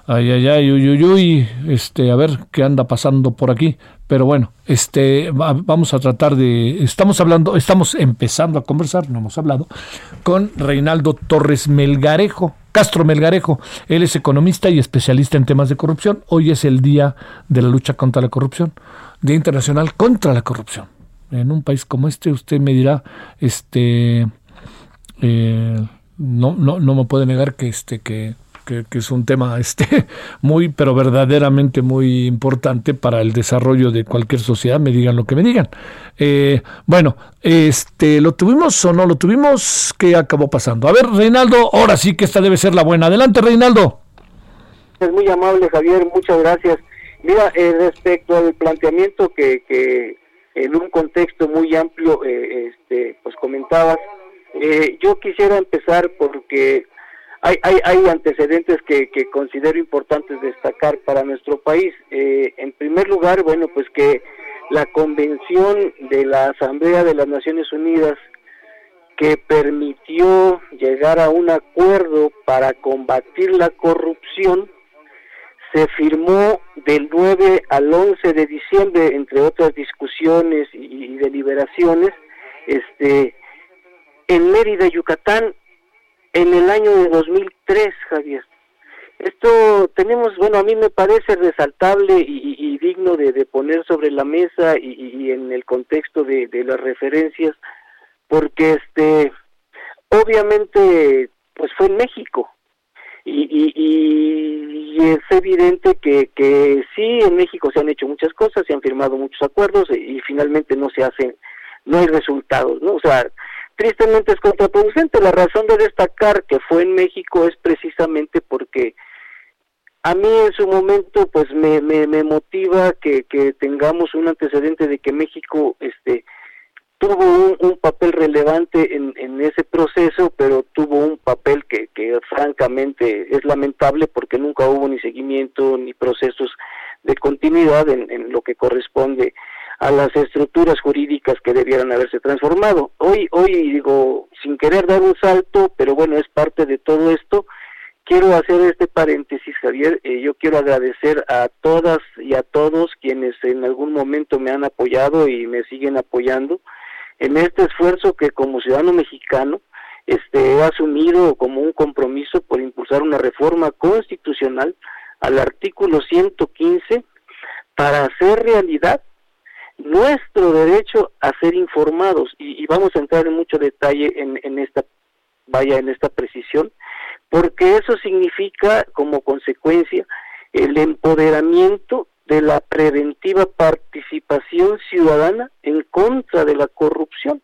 ay, ay, ay, uy, uy, uy. Este, a ver qué anda pasando por aquí. Pero bueno, este, vamos a tratar de. Estamos hablando, estamos empezando a conversar, no hemos hablado, con Reinaldo Torres Melgarejo Castro Melgarejo. Él es economista y especialista en temas de corrupción. Hoy es el Día de la Lucha contra la Corrupción, Día Internacional contra la Corrupción. En un país como este, usted me dirá, este, eh, no, no, no me puede negar que, este, que que, es un tema este muy, pero verdaderamente muy importante para el desarrollo de cualquier sociedad, me digan lo que me digan. Eh, bueno, este, ¿lo tuvimos o no lo tuvimos? ¿Qué acabó pasando? A ver, Reinaldo, ahora sí que esta debe ser la buena. Adelante, Reinaldo. Es muy amable, Javier, muchas gracias. Mira, eh, respecto al planteamiento que, que en un contexto muy amplio, eh, este, pues comentabas, yo quisiera empezar porque hay, hay, hay antecedentes que, que, considero importantes destacar para nuestro país. Eh, en primer lugar, bueno, pues que la convención de la Asamblea de las Naciones Unidas que permitió llegar a un acuerdo para combatir la corrupción se firmó del 9 al 11 de diciembre, entre otras discusiones y, y deliberaciones, este, en Mérida, Yucatán, en el año de 2003, Javier. Esto tenemos, bueno, a mí me parece resaltable y, digno de, poner sobre la mesa y, en el contexto de, las referencias, porque este, obviamente, pues fue en México. Y, es evidente que, que sí, en México se han hecho muchas cosas, se han firmado muchos acuerdos y, finalmente no se hacen, no hay resultados, ¿no? O sea, tristemente es contraproducente. La razón de destacar que fue en México es precisamente porque a mí en su momento pues me, me, me motiva que, que tengamos un antecedente de que México este tuvo un, papel relevante en, en, ese proceso, pero tuvo un papel que, que francamente es lamentable porque nunca hubo ni seguimiento ni procesos de continuidad en, en lo que corresponde a las estructuras jurídicas que debieran haberse transformado. Hoy, hoy digo, sin querer dar un salto, pero bueno, es parte de todo esto, quiero hacer este paréntesis, Javier. Eh, yo quiero agradecer a todas y a todos quienes en algún momento me han apoyado y me siguen apoyando en este esfuerzo que como ciudadano mexicano este, he asumido como un compromiso por impulsar una reforma constitucional al artículo 115 para hacer realidad nuestro derecho a ser informados y, vamos a entrar en mucho detalle en, en esta vaya en esta precisión porque eso significa como consecuencia el empoderamiento de la preventiva participación ciudadana en contra de la corrupción.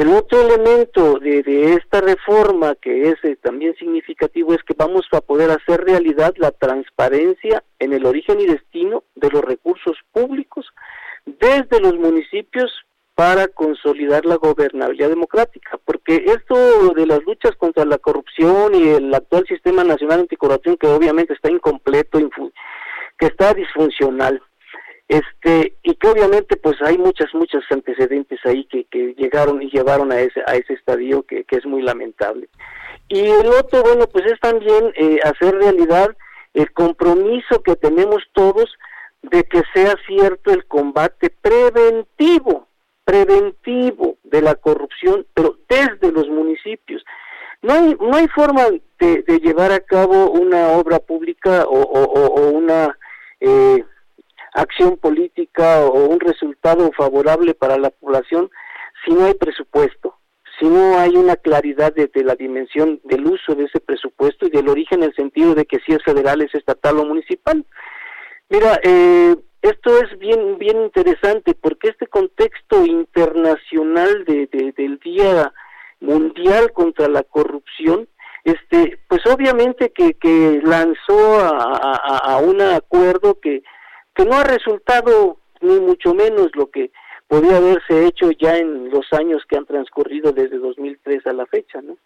El otro elemento de, de esta reforma que es eh, también significativo es que vamos a poder hacer realidad la transparencia en el origen y destino de los recursos públicos desde los municipios para consolidar la gobernabilidad democrática, porque esto de las luchas contra la corrupción y el actual sistema nacional anticorrupción que obviamente está incompleto, que está disfuncional, este y que obviamente pues hay muchas muchos antecedentes ahí que, que llegaron y llevaron a ese a ese estadio que, que, es muy lamentable. Y el otro bueno pues es también eh, hacer realidad el compromiso que tenemos todos de que sea cierto el combate preventivo preventivo de la corrupción pero desde los municipios. No hay no hay forma de, de llevar a cabo una obra pública o, o, o una eh, acción política o un resultado favorable para la población si no hay presupuesto, si no hay una claridad de, la dimensión del uso de ese presupuesto y del origen en el sentido de que si es federal, es estatal o municipal. Mira, eh, esto es bien bien interesante porque este contexto internacional de, del Día Mundial contra la Corrupción, este, pues obviamente que, que lanzó a un acuerdo que que no ha resultado ni mucho menos lo que podía haberse hecho ya en los años que han transcurrido desde 2003 a la fecha, ¿no?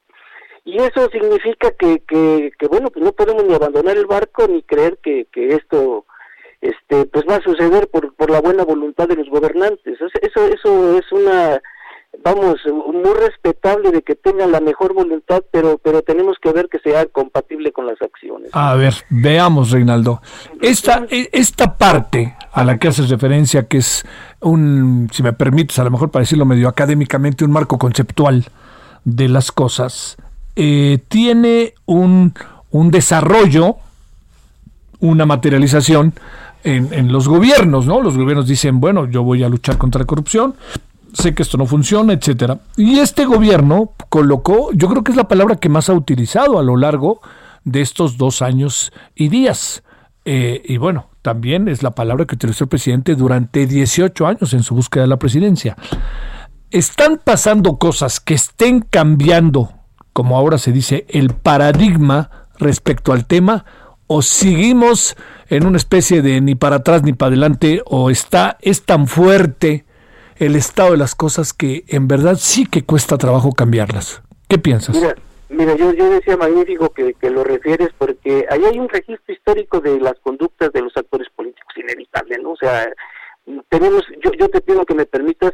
Y eso significa que, que, que bueno, pues no podemos ni abandonar el barco ni creer que, que esto este pues va a suceder por, por la buena voluntad de los gobernantes. Eso, eso es una vamos, muy respetable de que tengan la mejor voluntad, pero, pero tenemos que ver que sea compatible con las acciones. A ver, veamos, Reinaldo. Esta, e, esta parte a la que haces referencia, que es un, si me permites, a lo mejor para decirlo medio académicamente, un marco conceptual de las cosas, eh, tiene un, un desarrollo, una materialización en, en, los gobiernos, ¿no? Los gobiernos dicen, bueno, yo voy a luchar contra la corrupción, sé que esto no funciona, etcétera. Y este gobierno colocó, yo creo que es la palabra que más ha utilizado a lo largo de estos dos años y días. Eh, y bueno, también es la palabra que utilizó el presidente durante 18 años en su búsqueda de la presidencia. Están pasando cosas que estén cambiando, como ahora se dice, el paradigma respecto al tema, o seguimos en una especie de ni para atrás ni para adelante, o está, es tan fuerte el estado de las cosas que en verdad sí que cuesta trabajo cambiarlas. ¿Qué piensas? Mira, mira yo, yo decía magnífico que, lo refieres porque ahí hay un registro histórico de las conductas de los actores políticos, inevitable, ¿no? O sea, tenemos, yo, yo te pido que me permitas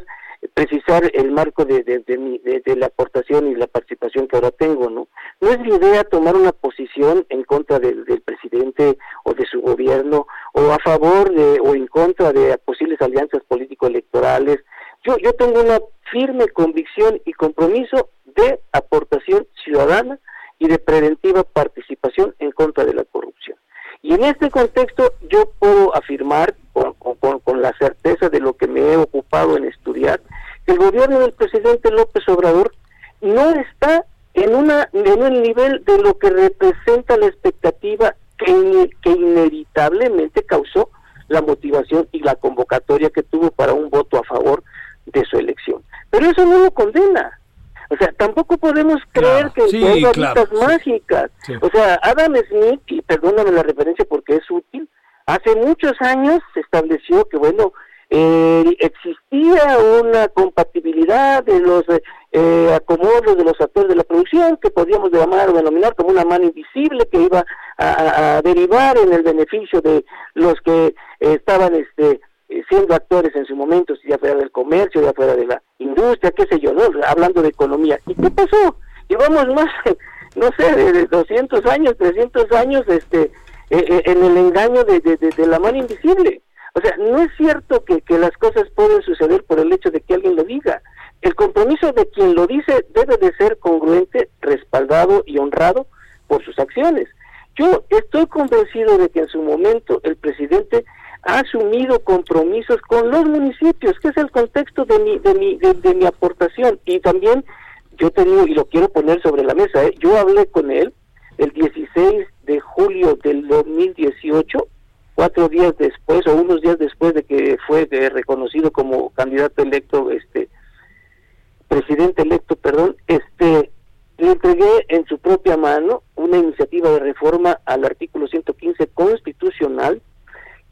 precisar el marco de, de, mi, de, la aportación y la participación que ahora tengo, ¿no? No es la idea tomar una posición en contra del, presidente o de su gobierno o a favor de o en contra de posibles alianzas político-electorales yo, yo tengo una firme convicción y compromiso de aportación ciudadana y de preventiva participación en contra de la corrupción. Y en este contexto yo puedo afirmar con, con, con, la certeza de lo que me he ocupado en estudiar, que el gobierno del presidente López Obrador no está en, una, en un nivel de lo que representa la expectativa que, que inevitablemente causó la motivación y la convocatoria que tuvo para un voto a favor de su elección. Pero eso no lo condena. O sea, tampoco podemos creer que, hay varitas mágicas. O sea, Adam Smith, y perdóname la referencia porque es útil, hace muchos años se estableció que, bueno, eh, existía una compatibilidad de los eh, acomodos de los actores de la producción que podríamos llamar o denominar como una mano invisible que iba a, derivar en el beneficio de los que estaban este eh, siendo actores en su momento, ya fuera del comercio, ya fuera de la industria, qué sé yo, ¿no? hablando de economía. ¿Y qué pasó? Llevamos más, no sé, de 200 años, 300 años este, eh, eh, en el engaño de, de, la mano invisible. O sea, no es cierto que, que las cosas pueden suceder por el hecho de que alguien lo diga. El compromiso de quien lo dice debe de ser congruente, respaldado y honrado por sus acciones. Yo estoy convencido de que en su momento el presidente ha asumido compromisos con los municipios, que es el contexto de mi, de mi, de, mi aportación. Y también yo te digo, y lo quiero poner sobre la mesa, ¿eh? yo hablé con él el 16 de julio del 2018, cuatro días después o unos días después de que fue reconocido como candidato electo este presidente electo, perdón, este le entregué en su propia mano una iniciativa de reforma al artículo 115 constitucional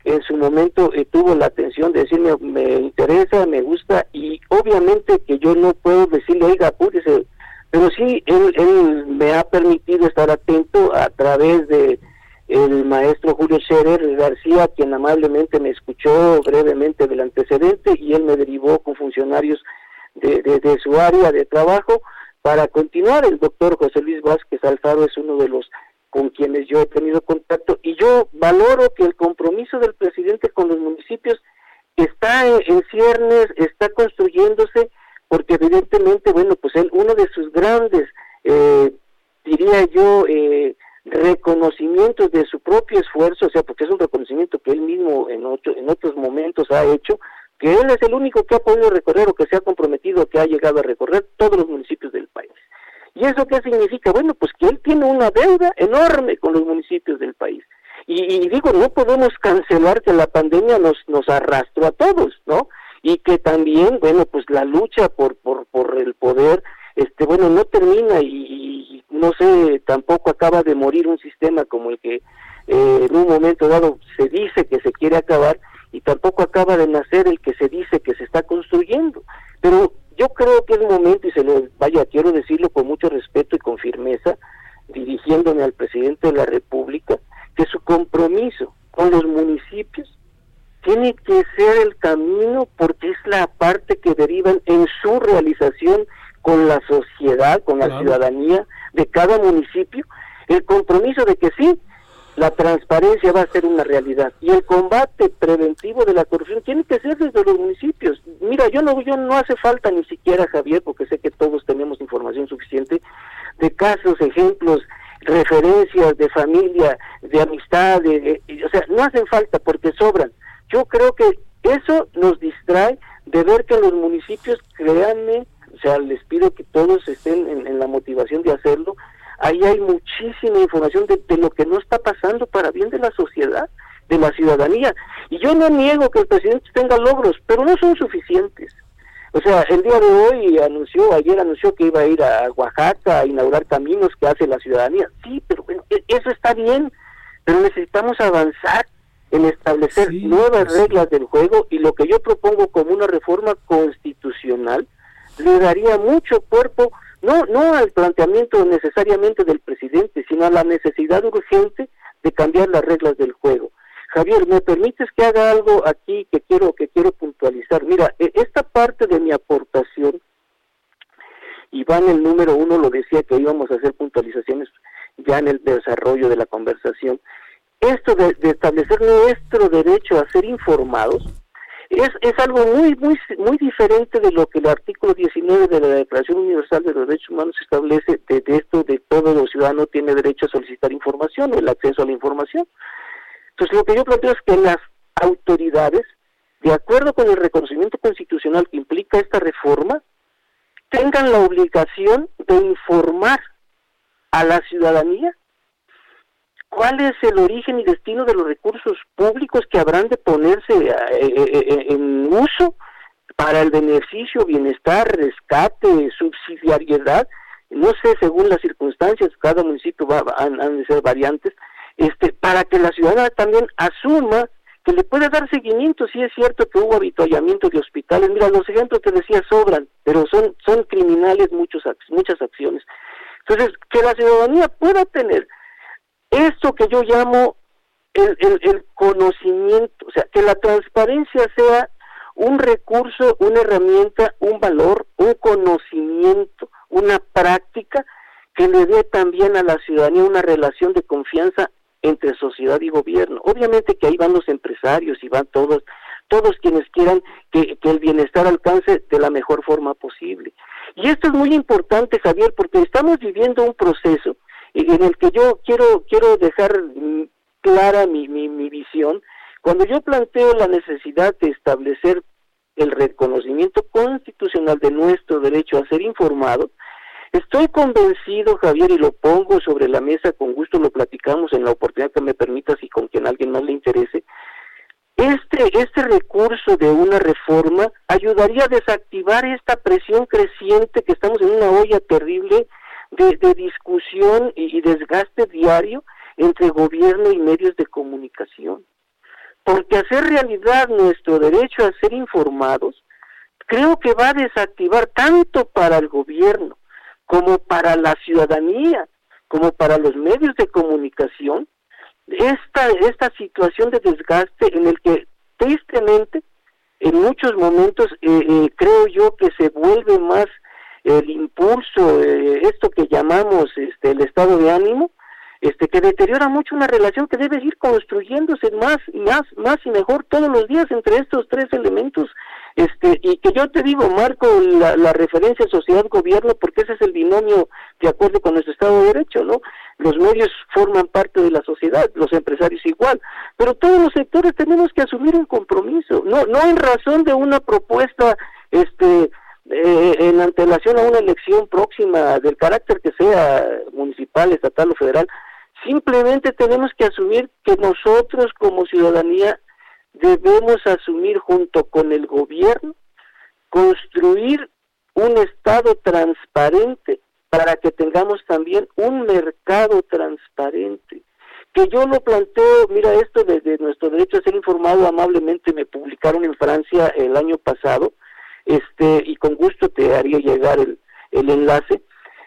en su momento eh, tuvo la atención de decirme me interesa, me gusta y obviamente que yo no puedo decirle, oiga, apúrese, pero sí él, él me ha permitido estar atento a través de el maestro Julio Scherer García, quien amablemente me escuchó brevemente del antecedente y él me derivó con funcionarios de, su área de trabajo para continuar. El doctor José Luis Vázquez Alfaro es uno de los con quienes yo he tenido contacto y yo valoro que el compromiso del presidente con los municipios está en, ciernes, está construyéndose, porque evidentemente, bueno, pues él, uno de sus grandes, eh, diría yo, eh, reconocimientos de su propio esfuerzo, o sea, porque es un reconocimiento que él mismo en, en otros momentos ha hecho, que él es el único que ha podido recorrer o que se ha comprometido, que ha llegado a recorrer todos los municipios del país. ¿Y eso qué significa? Bueno, pues que él tiene una deuda enorme con los municipios del país. Y, digo, no podemos cancelar que la pandemia nos, nos arrastró a todos, ¿no? Y que también, bueno, pues la lucha por, por, por el poder, este, bueno, no termina y, no sé, tampoco acaba de morir un sistema como el que eh, en un momento dado se dice que se quiere acabar y tampoco acaba de nacer el que se dice que se está construyendo. Pero yo creo que es momento, y se lo vaya, quiero decirlo con mucho respeto y con firmeza, dirigiéndome al presidente de la República, que su compromiso con los municipios tiene que ser el camino porque es la parte que derivan en su realización con la sociedad, con la ciudadanía de cada municipio, el compromiso de que sí, la transparencia va a ser una realidad y el combate preventivo de la corrupción tiene que ser desde los municipios. Mira, yo no yo no hace falta ni siquiera Javier porque sé que todos tenemos información suficiente de casos, ejemplos, referencias de familia, de amistad, o sea, no hacen falta porque sobran. Yo creo que eso nos distrae de ver que los municipios, créanme, o sea, les pido que todos estén en la motivación de hacerlo, ahí hay muchísima información de, lo que no está pasando para bien de la sociedad, de la ciudadanía. Y yo no niego que el presidente tenga logros, pero no son suficientes. O sea, el día de hoy anunció, ayer anunció que iba a ir a Oaxaca a inaugurar caminos que hace la ciudadanía. Sí, pero bueno, e, eso está bien, pero necesitamos avanzar en establecer nuevas pues reglas del juego y lo que yo propongo como una reforma constitucional le daría mucho cuerpo no, no al planteamiento necesariamente del presidente, sino a la necesidad urgente de cambiar las reglas del juego. Javier, ¿me permites que haga algo aquí que quiero que quiero puntualizar? Mira, e, esta parte de mi aportación, Iván el número uno lo decía que íbamos a hacer puntualizaciones ya en el desarrollo de la conversación. Esto de establecer nuestro derecho a ser informados, es, es algo muy, muy, muy diferente de lo que el artículo 19 de la Declaración Universal de los Derechos Humanos establece de, esto de todo ciudadano tiene derecho a solicitar información el acceso a la información. Entonces lo que yo planteo es que las autoridades, de acuerdo con el reconocimiento constitucional que implica esta reforma, tengan la obligación de informar a la ciudadanía cuál es el origen y destino de los recursos públicos que habrán de ponerse eh, eh, eh, en uso para el beneficio, bienestar, rescate, subsidiariedad, no sé, según las circunstancias, cada municipio va, han, de ser variantes, este, para que la ciudadana también asuma que le puede dar seguimiento, si es cierto que hubo habituallamiento de hospitales, mira, los ejemplos que decía sobran, pero son, son criminales muchos, muchas acciones. Entonces, que la ciudadanía pueda tener esto que yo llamo el, el, conocimiento, o sea, que la transparencia sea un recurso, una herramienta, un valor, un conocimiento, una práctica que le dé también a la ciudadanía una relación de confianza entre sociedad y gobierno. Obviamente que ahí van los empresarios y van todos, todos quienes quieran que, que el bienestar alcance de la mejor forma posible. Y esto es muy importante, Javier, porque estamos viviendo un proceso en el que yo quiero, quiero dejar mm, clara mi, mi, mi visión. Cuando yo planteo la necesidad de establecer el reconocimiento constitucional de nuestro derecho a ser informado, estoy convencido, Javier, y lo pongo sobre la mesa, con gusto lo platicamos en la oportunidad que me permitas y con quien alguien más le interese, Este, este recurso de una reforma ayudaría a desactivar esta presión creciente que estamos en una olla terrible de, discusión y, desgaste diario entre gobierno y medios de comunicación. Porque hacer realidad nuestro derecho a ser informados, creo que va a desactivar tanto para el gobierno como para la ciudadanía, como para los medios de comunicación, esta, esta situación de desgaste en el que tristemente en muchos momentos eh, eh, creo yo que se vuelve más el impulso, eh, esto que llamamos este, el estado de ánimo, este, que deteriora mucho una relación que debe ir construyéndose más y más, más y mejor todos los días entre estos tres elementos. Este y que yo te digo marco la, referencia sociedad gobierno porque ese es el binomio de acuerdo con nuestro estado de derecho no los medios forman parte de la sociedad los empresarios igual pero todos los sectores tenemos que asumir un compromiso no no en razón de una propuesta este eh, en antelación a una elección próxima del carácter que sea municipal estatal o federal simplemente tenemos que asumir que nosotros como ciudadanía debemos asumir junto con el gobierno construir un Estado transparente para que tengamos también un mercado transparente. Que yo lo planteo, mira, esto desde nuestro derecho a ser informado amablemente me publicaron en Francia el año pasado, este, y con gusto te haría llegar el, el enlace.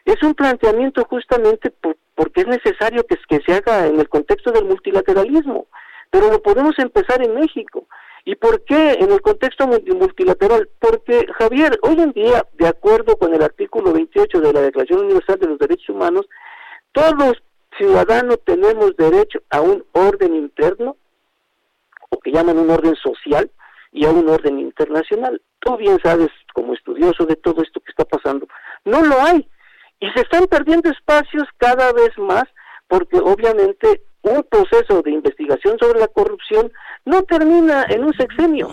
Es un planteamiento justamente porque es necesario que, que se haga en el contexto del multilateralismo pero lo podemos empezar en México. ¿Y por qué en el contexto multilateral? Porque, Javier, hoy en día, de acuerdo con el artículo 28 de la Declaración Universal de los Derechos Humanos, todos ciudadanos tenemos derecho a un orden interno, o que llaman un orden social, y a un orden internacional. Tú bien sabes, como estudioso de todo esto que está pasando, no lo hay. Y se están perdiendo espacios cada vez más porque obviamente un proceso de investigación sobre la corrupción no termina en un sexenio.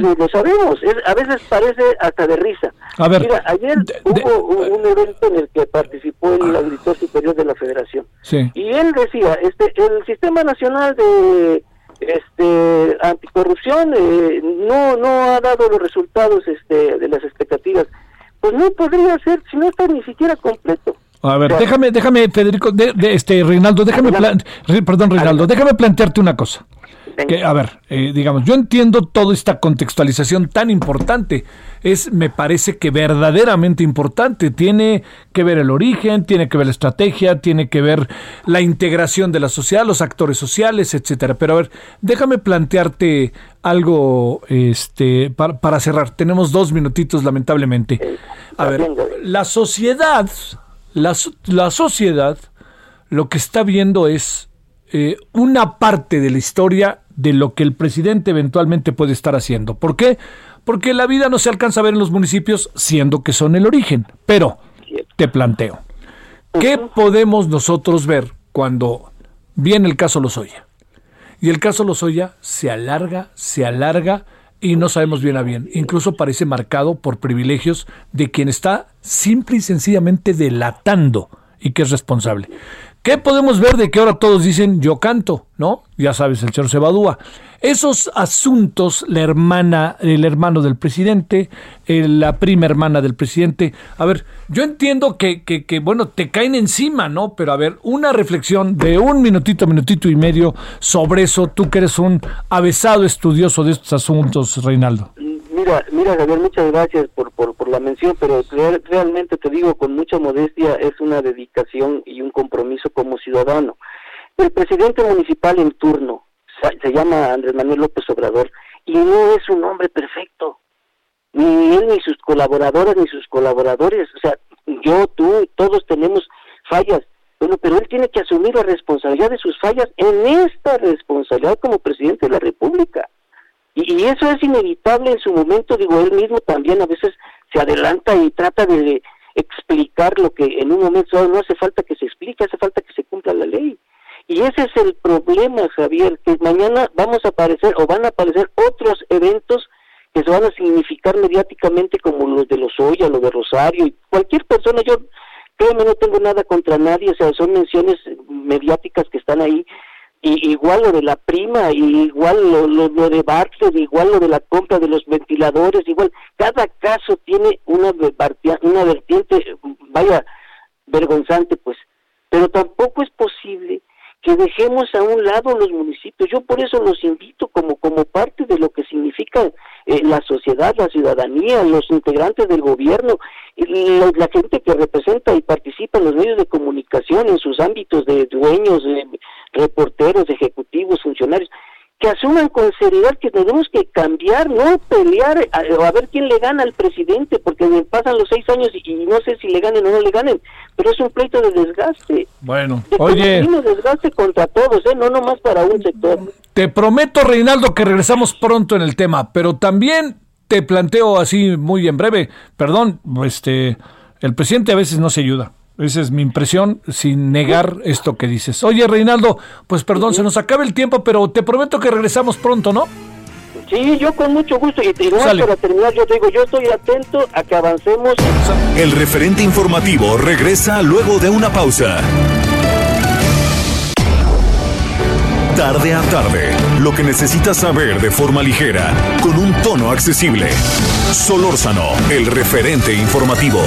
Lo, sabemos, a veces parece hasta de risa. Mira, ayer hubo un, evento en el que participó el ah. auditor superior de la Federación. Y él decía, este el Sistema Nacional de este anticorrupción eh, no no ha dado los resultados este de las expectativas. Pues no podría ser si no está ni siquiera completo. A ver, déjame, déjame, Federico, de, este, Reinaldo, déjame, perdón, Reinaldo, déjame plantearte una cosa. Que, a ver, eh, digamos, yo entiendo toda esta contextualización tan importante. Es, me parece que verdaderamente importante. Tiene que ver el origen, tiene que ver la estrategia, tiene que ver la integración de la sociedad, los actores sociales, etcétera. Pero a ver, déjame plantearte algo, este, para, para cerrar. Tenemos dos minutitos, lamentablemente. A ver, la sociedad la, sociedad lo que está viendo es eh, una parte de la historia de lo que el presidente eventualmente puede estar haciendo. ¿Por qué? Porque la vida no se alcanza a ver en los municipios, siendo que son el origen. Pero, te planteo, ¿qué podemos nosotros ver cuando viene el caso Lozoya? Y el caso Lozoya se alarga, se alarga y no sabemos bien a bien. Incluso parece marcado por privilegios de quien está simple y sencillamente delatando y que es responsable. ¿Qué podemos ver de que ahora todos dicen yo canto, no? Ya sabes, el señor Sebadúa. Esos asuntos, la hermana, el hermano del presidente, la prima hermana del presidente. A ver, yo entiendo que, que, que, bueno, te caen encima, ¿no? Pero a ver, una reflexión de un minutito, minutito y medio sobre eso, tú que eres un avesado estudioso de estos asuntos, Reinaldo. Mira, mira Javier, muchas gracias por, por, la mención, pero realmente te digo con mucha modestia, es una dedicación y un compromiso como ciudadano. El presidente municipal en turno se llama Andrés Manuel López Obrador y no es un hombre perfecto, ni él ni sus colaboradoras ni sus colaboradores, o sea, yo, tú, todos tenemos fallas, bueno, pero él tiene que asumir la responsabilidad de sus fallas en esta responsabilidad como presidente de la República. Y, eso es inevitable en su momento, digo, él mismo también a veces se adelanta y trata de explicar lo que en un momento no hace falta que se explique, hace falta que se cumpla la ley. Y ese es el problema, Javier, que mañana vamos a aparecer o van a aparecer otros eventos que se van a significar mediáticamente como los de los Oya, los de Rosario, y cualquier persona, yo créeme, no tengo nada contra nadie, o sea, son menciones mediáticas que están ahí, y igual lo de la prima, y igual lo, lo, lo de Bartlett, igual lo de la compra de los ventiladores, igual cada caso tiene una, una vertiente, vaya, vergonzante pues, pero tampoco es posible que dejemos a un lado los municipios. Yo por eso los invito como, como parte de lo que significa eh, la sociedad, la ciudadanía, los integrantes del gobierno, lo- la gente que representa y participa en los medios de comunicación, en sus ámbitos de dueños, de reporteros, ejecutivos, funcionarios, que asuman con seriedad que tenemos que cambiar, no pelear a, a ver quién le gana al presidente, porque me pasan los seis años y, y no sé si le ganen o no le ganen, pero es un pleito de desgaste. Bueno, De oye, desgaste contra todos, ¿eh? no nomás para un sector. te prometo, Reinaldo, que regresamos pronto en el tema, pero también te planteo así muy en breve, perdón, este, el presidente a veces no se ayuda. Esa es mi impresión, sin negar esto que dices. Oye, Reinaldo, pues perdón, se nos acaba el tiempo, pero te prometo que regresamos pronto, ¿no? Sí, yo con mucho gusto, y, Sale. para terminar, yo te digo, yo estoy atento a que avancemos. El referente informativo regresa luego de una pausa. Tarde a tarde, lo que necesitas saber de forma ligera, con un tono accesible. Solórzano, el referente informativo.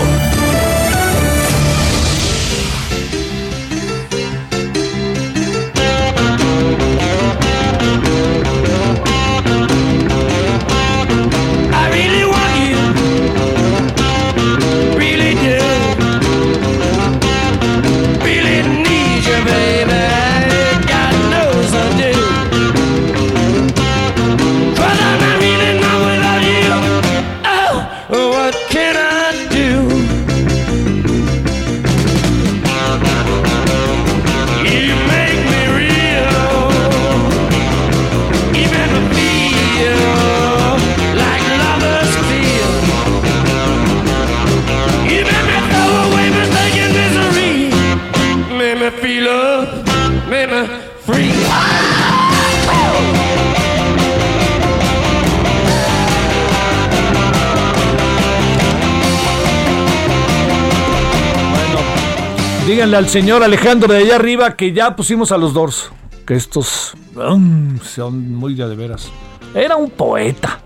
Al señor Alejandro de allá arriba que ya pusimos a los Doors. Que estos mm, son muy de, veras. Era un poeta,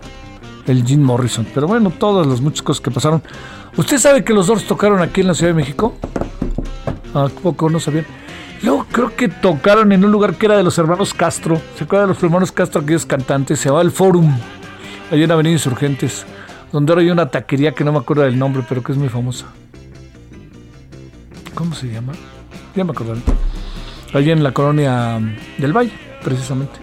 el Jim Morrison. Pero bueno, todas las muchas cosas que pasaron. ¿Usted sabe que los Doors tocaron aquí en la Ciudad de México? ¿A poco no sabían? Luego creo que tocaron en un lugar que era de los hermanos Castro. ¿Se acuerdan de los hermanos Castro, aquellos cantantes? Se llamaba el Forum, allá en Avenida Insurgentes. Donde ahora hay una taquería que no me acuerdo del nombre, pero que es muy famosa. ¿Cómo se llama? Ya me acordaré. Allí en la colonia del Valle, precisamente.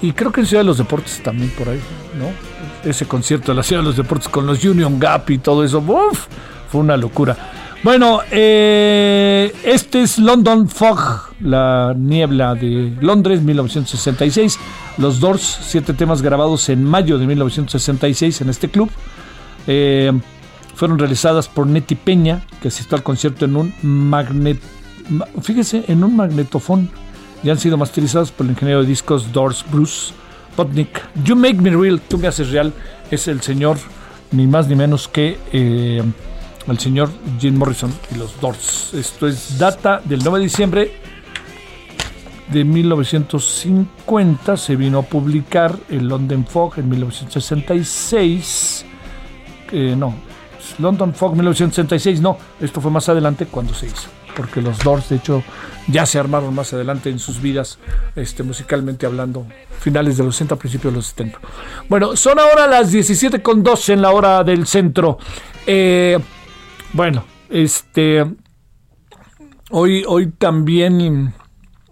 Y creo que en Ciudad de los Deportes también por ahí, ¿no? Ese concierto de la Ciudad de los Deportes con los Union Gap y todo eso, ¡uf! fue una locura. Bueno, eh, este es London Fog, la niebla de Londres, 1966. Los Doors, siete temas grabados en mayo de 1966 en este club. Eh, fueron realizadas por Neti Peña, que asistió al concierto en un magnet, ma- fíjese, en un magnetofón. Ya han sido masterizados por el ingeniero de discos Doors Bruce Potnick. You Make Me Real, tú me haces real, es el señor, ni más ni menos que eh, el señor Jim Morrison y los Doors. Esto es data del 9 de diciembre de 1950. Se vino a publicar el London Fog en 1966. Eh, no, London Fog 1966, no, esto fue más adelante cuando se hizo, porque los Doors de hecho ya se armaron más adelante en sus vidas, este, musicalmente hablando, finales de los 60, principios de los 70. Bueno, son ahora las 17 con 12 en la hora del centro. Eh, bueno, este, hoy, hoy también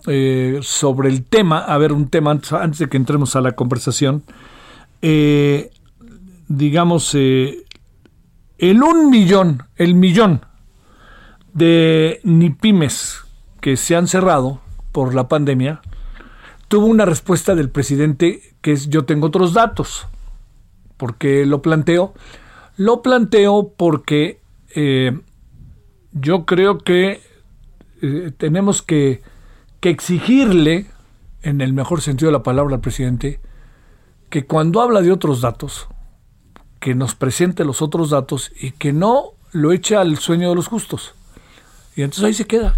eh, sobre el tema, a ver, un tema antes, de que entremos a la conversación, eh, digamos, el un millón, el millón de NIPIMES que se han cerrado por la pandemia, tuvo una respuesta del presidente que es yo tengo otros datos. porque lo planteo? Lo planteo porque eh, yo creo que eh, tenemos que, que exigirle, en el mejor sentido de la palabra, al presidente, que cuando habla de otros datos, que nos presente los otros datos y que no lo eche al sueño de los justos. Y entonces ahí se queda.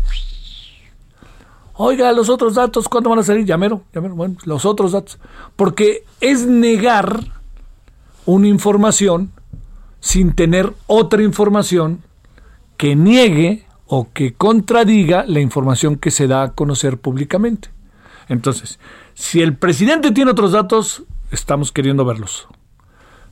Oiga, los otros datos, ¿cuándo van a salir? Llamero, llamero, bueno, los otros datos. Porque es negar una información sin tener otra información que niegue o que contradiga la información que se da a conocer públicamente. Entonces, si el presidente tiene otros datos, estamos queriendo verlos.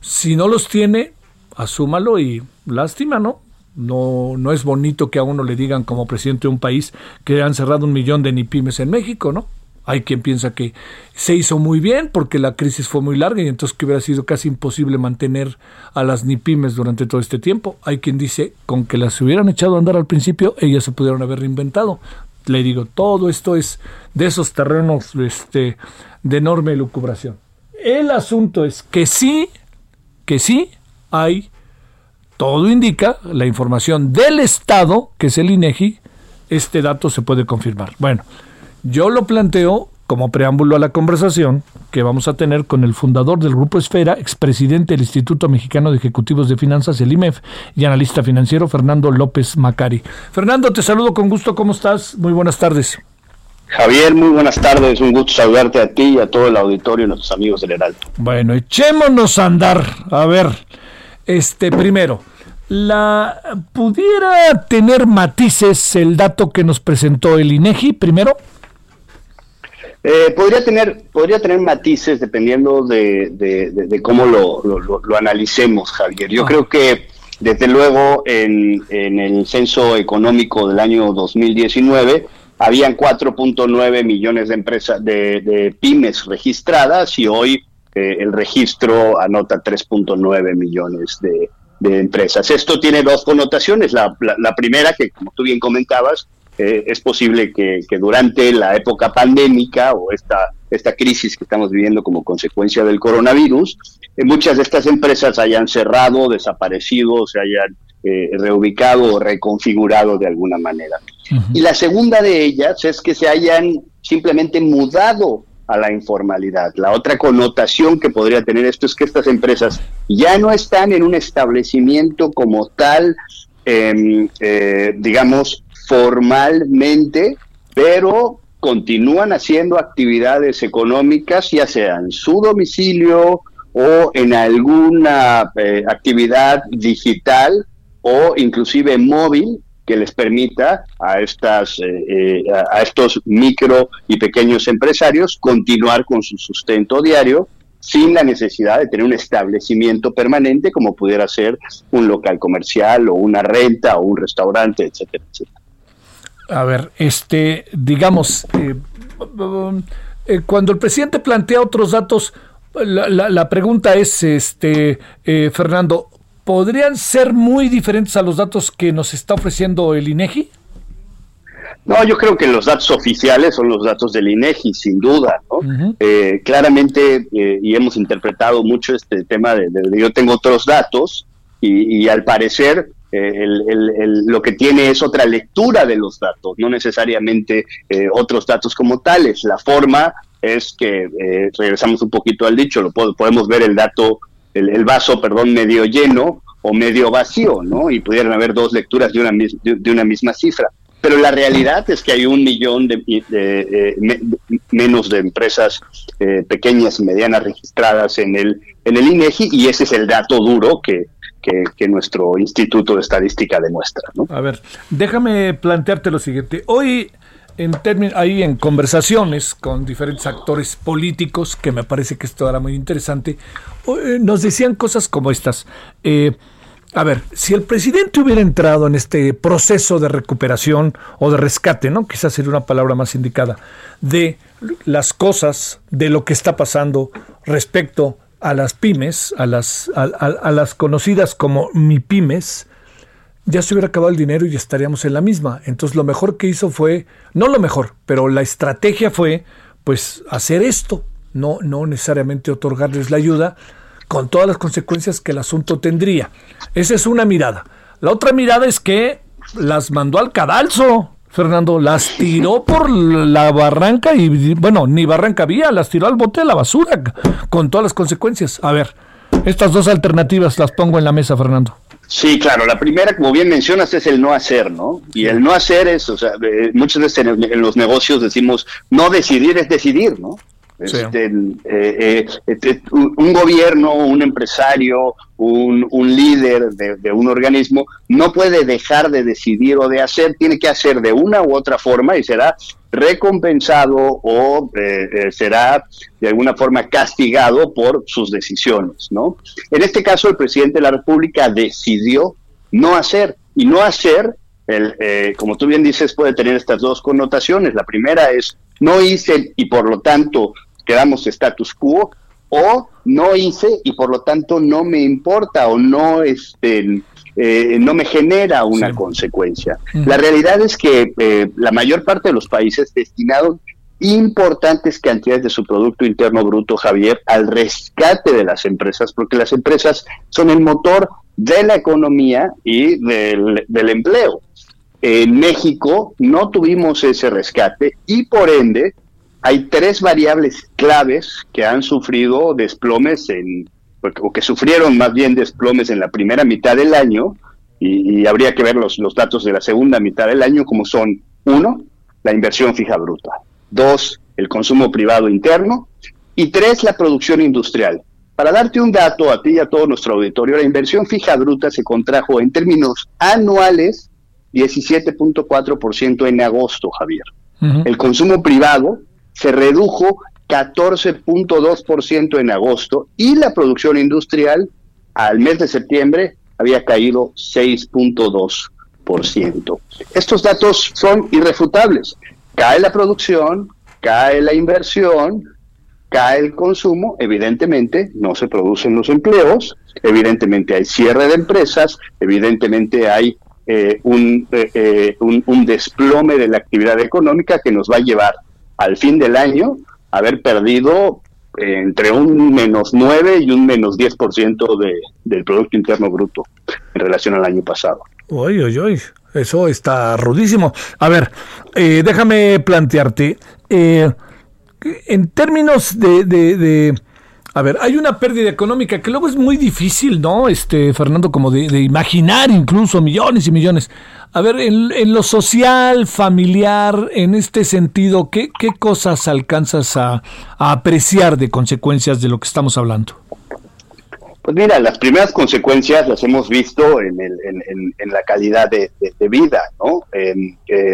Si no los tiene, asúmalo y lástima, ¿no? No, no es bonito que a uno le digan como presidente de un país que han cerrado un millón de NIPIMES en México, ¿no? Hay quien piensa que se hizo muy bien porque la crisis fue muy larga y entonces que hubiera sido casi imposible mantener a las NIPIMES durante todo este tiempo. Hay quien dice con que las hubieran echado a andar al principio, ellas se pudieron haber reinventado. Le digo, todo esto es de esos terrenos este, de enorme lucubración. El asunto es que sí, que sí hay, todo indica, la información del Estado, que es el INEGI, este dato se puede confirmar. Bueno, yo lo planteo como preámbulo a la conversación que vamos a tener con el fundador del Grupo Esfera, expresidente del Instituto Mexicano de Ejecutivos de Finanzas, el IMEF, y analista financiero, Fernando López Macari. Fernando, te saludo con gusto, ¿cómo estás? Muy buenas tardes. Javier, muy buenas tardes, un gusto saludarte a ti y a todo el auditorio y nuestros amigos del Heraldo. Bueno, echémonos a andar. A ver, este primero, la pudiera tener matices el dato que nos presentó el INEGI primero. Eh, podría tener podría tener matices dependiendo de, de, cómo lo, lo, analicemos, Javier. Yo ah. creo que desde luego en, en, el censo económico del año 2019 habían 4.9 millones de empresas de, pymes registradas y hoy eh, el registro anota 3.9 millones de, empresas. Esto tiene dos connotaciones. La, la, primera, que como tú bien comentabas, eh, es posible que, durante la época pandémica o esta, esta crisis que estamos viviendo como consecuencia del coronavirus, eh, muchas de estas empresas hayan cerrado, desaparecido, se hayan eh, reubicado o reconfigurado de alguna manera. Y la segunda de ellas es que se hayan simplemente mudado a la informalidad. La otra connotación que podría tener esto es que estas empresas ya no están en un establecimiento como tal, em, eh, digamos, formalmente, pero continúan haciendo actividades económicas, ya sea en su domicilio o en alguna eh, actividad digital o inclusive móvil que les permita a estas eh, eh, a estos micro y pequeños empresarios continuar con su sustento diario sin la necesidad de tener un establecimiento permanente como pudiera ser un local comercial o una renta o un restaurante, etcétera, etcétera. A ver, este, digamos, eh, cuando el presidente plantea otros datos, la, la pregunta es, este, Fernando, podrían ser muy diferentes a los datos que nos está ofreciendo el INEGI? No, yo creo que los datos oficiales son los datos del INEGI, sin duda. Eh, claramente, eh, y hemos interpretado mucho este tema de, yo tengo otros datos, y, al parecer eh, lo que tiene es otra lectura de los datos, no necesariamente otros datos como tales. La forma es que, regresamos un poquito al dicho, lo podemos ver el dato el, vaso, perdón, medio lleno o medio vacío, ¿no? Y pudieran haber dos lecturas de una, de, una misma cifra. Pero la realidad es que hay un millón de, eh, menos de empresas eh, pequeñas y medianas registradas en el, en el INEGI y ese es el dato duro que, que, nuestro Instituto de Estadística demuestra. A ver, déjame plantearte lo siguiente. Hoy en ahí en conversaciones con diferentes actores políticos, que me parece que esto era muy interesante, eh, nos decían cosas como estas. Eh, a ver, si el presidente hubiera entrado en este proceso de recuperación o de rescate, ¿no? Quizás sería una palabra más indicada, de las cosas, de lo que está pasando respecto a las pymes, a las, a las conocidas como mi pymes, ya se hubiera acabado el dinero y estaríamos en la misma. Entonces lo mejor que hizo fue, no lo mejor, pero la estrategia fue pues hacer esto, no, no necesariamente otorgarles la ayuda con todas las consecuencias que el asunto tendría. Esa es una mirada. La otra mirada es que las mandó al cadalso, Fernando, las tiró por la barranca y bueno, ni barranca había, las tiró al bote de la basura con todas las consecuencias. A ver, estas dos alternativas las pongo en la mesa, Fernando. Sí, claro. La primera, como bien mencionas, es el no hacer, ¿no? Y el no hacer es, o sea, eh, muchas veces en, en los negocios decimos, no decidir es decidir, ¿no? Este, eh, eh, este, un gobierno, un empresario, un, líder de, un organismo no puede dejar de decidir o de hacer, tiene que hacer de una u otra forma y será recompensado o eh, será de alguna forma castigado por sus decisiones, ¿no? En este caso, el presidente de la República decidió no hacer y no hacer, el, como tú bien dices, puede tener estas dos connotaciones. La primera es no hice y por lo tanto quedamos status quo, o no hice y por lo tanto no me importa o no este eh, no me genera una consecuencia. La realidad es que eh, la mayor parte de los países destinaron importantes cantidades de su Producto Interno Bruto, Javier, al rescate de las empresas, porque las empresas son el motor de la economía y del, del empleo. En México no tuvimos ese rescate y por ende hay tres variables claves que han sufrido desplomes en, o que sufrieron más bien desplomes en la primera mitad del año, y, habría que ver los, los, datos de la segunda mitad del año, como son, uno, la inversión fija bruta, dos, el consumo privado interno, y tres, la producción industrial. Para darte un dato a ti y a todo nuestro auditorio, la inversión fija bruta se contrajo en términos anuales 17.4% en agosto, Javier. El consumo privado se redujo 14.2% en agosto y la producción industrial al mes de septiembre había caído 6.2%. Estos datos son irrefutables. Cae la producción, cae la inversión, cae el consumo, evidentemente no se producen los empleos, evidentemente hay cierre de empresas, evidentemente hay eh, eh, eh, un, un desplome de la actividad económica que nos va a llevar al fin del año haber perdido entre un menos 9 y un menos 10% de, del Producto Interno Bruto en relación al año pasado. Uy, uy, uy, eso está rudísimo. A ver, eh, déjame plantearte, eh, en términos de, de, a ver, hay una pérdida económica que luego es muy difícil, ¿no? Este, Fernando, como de, imaginar incluso millones y millones. A ver, en, lo social, familiar, en este sentido, ¿qué, qué cosas alcanzas a, apreciar de consecuencias de lo que estamos hablando? Pues mira, las primeras consecuencias las hemos visto en, el, en, la calidad de, vida, ¿no?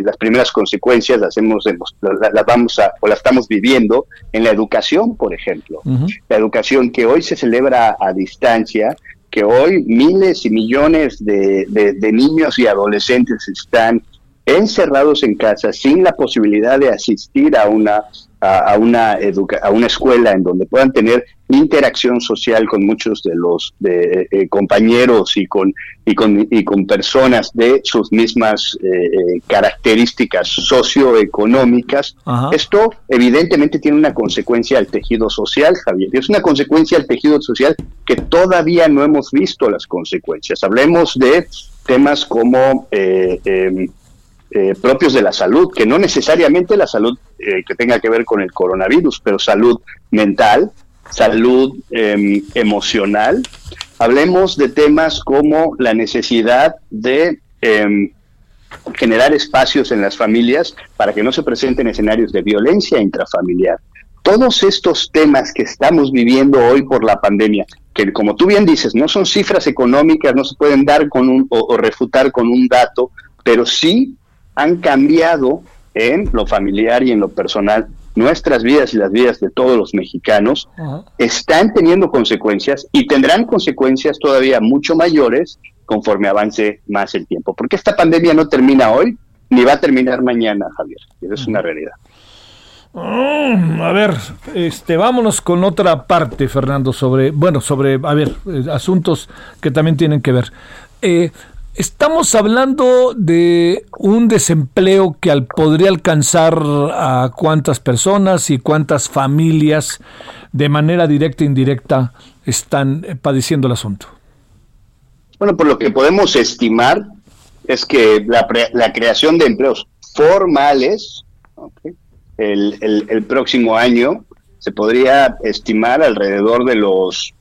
las primeras consecuencias las hemos, las, vamos a, o las estamos viviendo en la educación, por ejemplo. La educación que hoy se celebra a distancia, que hoy miles y millones de, niños y adolescentes están encerrados en casa sin la posibilidad de asistir a una a, una a una escuela en donde puedan tener interacción social con muchos de los de, eh, compañeros y con y con y con personas de sus mismas eh, eh, características socioeconómicas esto evidentemente tiene una consecuencia al tejido social Javier y es una consecuencia al tejido social que todavía no hemos visto las consecuencias. Hablemos de temas como em, eh, propios de la salud, que no necesariamente la salud eh, que tenga que ver con el coronavirus, pero salud mental, salud em, emocional. Hablemos de temas como la necesidad de em, generar espacios en las familias para que no se presenten escenarios de violencia intrafamiliar. Todos estos temas que estamos viviendo hoy por la pandemia, que como tú bien dices, no son cifras económicas, no se pueden dar con un o refutar con un dato, pero sí han cambiado en lo familiar y en lo personal nuestras vidas y las vidas de todos los mexicanos, están teniendo consecuencias y tendrán consecuencias todavía mucho mayores conforme avance más el tiempo. Porque esta pandemia no termina hoy ni va a terminar mañana, Javier. Eso es una realidad. Mm, a ver, este, vámonos con otra parte, Fernando, sobre, bueno, sobre, a ver, eh, asuntos que también tienen que ver. Eh, Estamos hablando de un desempleo que al, podría alcanzar a cuántas personas y cuántas familias de manera directa e indirecta están eh, padeciendo el asunto. Bueno, por lo que podemos estimar es que la, la creación de empleos formales el, el, próximo año se podría estimar alrededor de los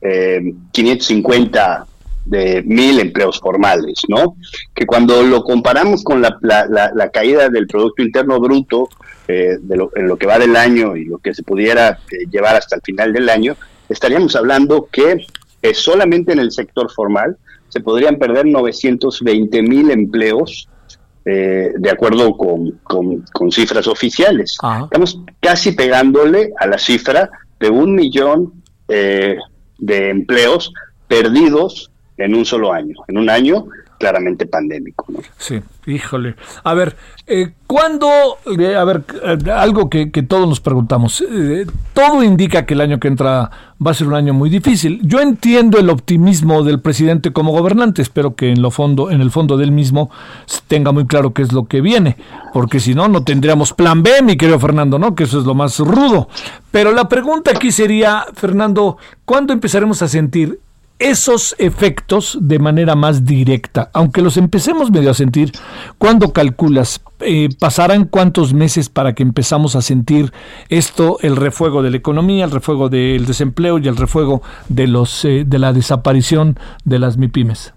eh, 550 de mil empleos formales, ¿no? Que cuando lo comparamos con la, la, caída del Producto Interno Bruto eh, de lo, en lo que va del año y lo que se pudiera eh, llevar hasta el final del año, estaríamos hablando que eh, solamente en el sector formal se podrían perder 920 mil empleos de acuerdo con, con, cifras oficiales. Estamos casi pegándole a la cifra de un millón de empleos perdidos en un solo año, en un año claramente pandémico. Sí, híjole. A ver, eh, ¿cuándo? Eh, a ver, eh, algo que, todos nos preguntamos. Eh, todo indica que el año que entra va a ser un año muy difícil. Yo entiendo el optimismo del presidente como gobernante. Espero que en lo fondo, en el fondo del mismo, tenga muy claro qué es lo que viene, porque si no, no tendríamos plan B, mi querido Fernando, ¿no? Que eso es lo más rudo. Pero la pregunta aquí sería, Fernando, ¿cuándo empezaremos a sentir esos efectos de manera más directa, aunque los empecemos medio a sentir, ¿cuándo calculas? Eh, ¿Pasarán cuántos meses para que empezamos a sentir esto, el refuego de la economía, el refuego del desempleo y el refuego de, los, eh, de la desaparición de las MIPIMES?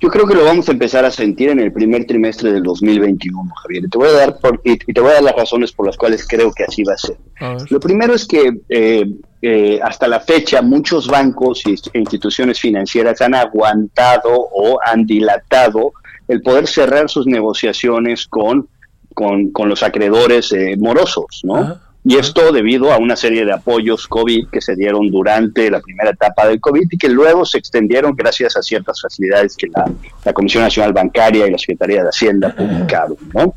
Yo creo que lo vamos a empezar a sentir en el primer trimestre del 2021, Javier. Te voy a dar y te voy a dar las razones por las cuales creo que así va a ser. lo primero es que eh, eh, hasta la fecha muchos bancos e instituciones financieras han aguantado o han dilatado el poder cerrar sus negociaciones con, con, los acreedores eh, morosos, ¿no? Y esto debido a una serie de apoyos COVID que se dieron durante la primera etapa del COVID y que luego se extendieron gracias a ciertas facilidades que la, Comisión Nacional Bancaria y la Secretaría de Hacienda publicaron. ¿no?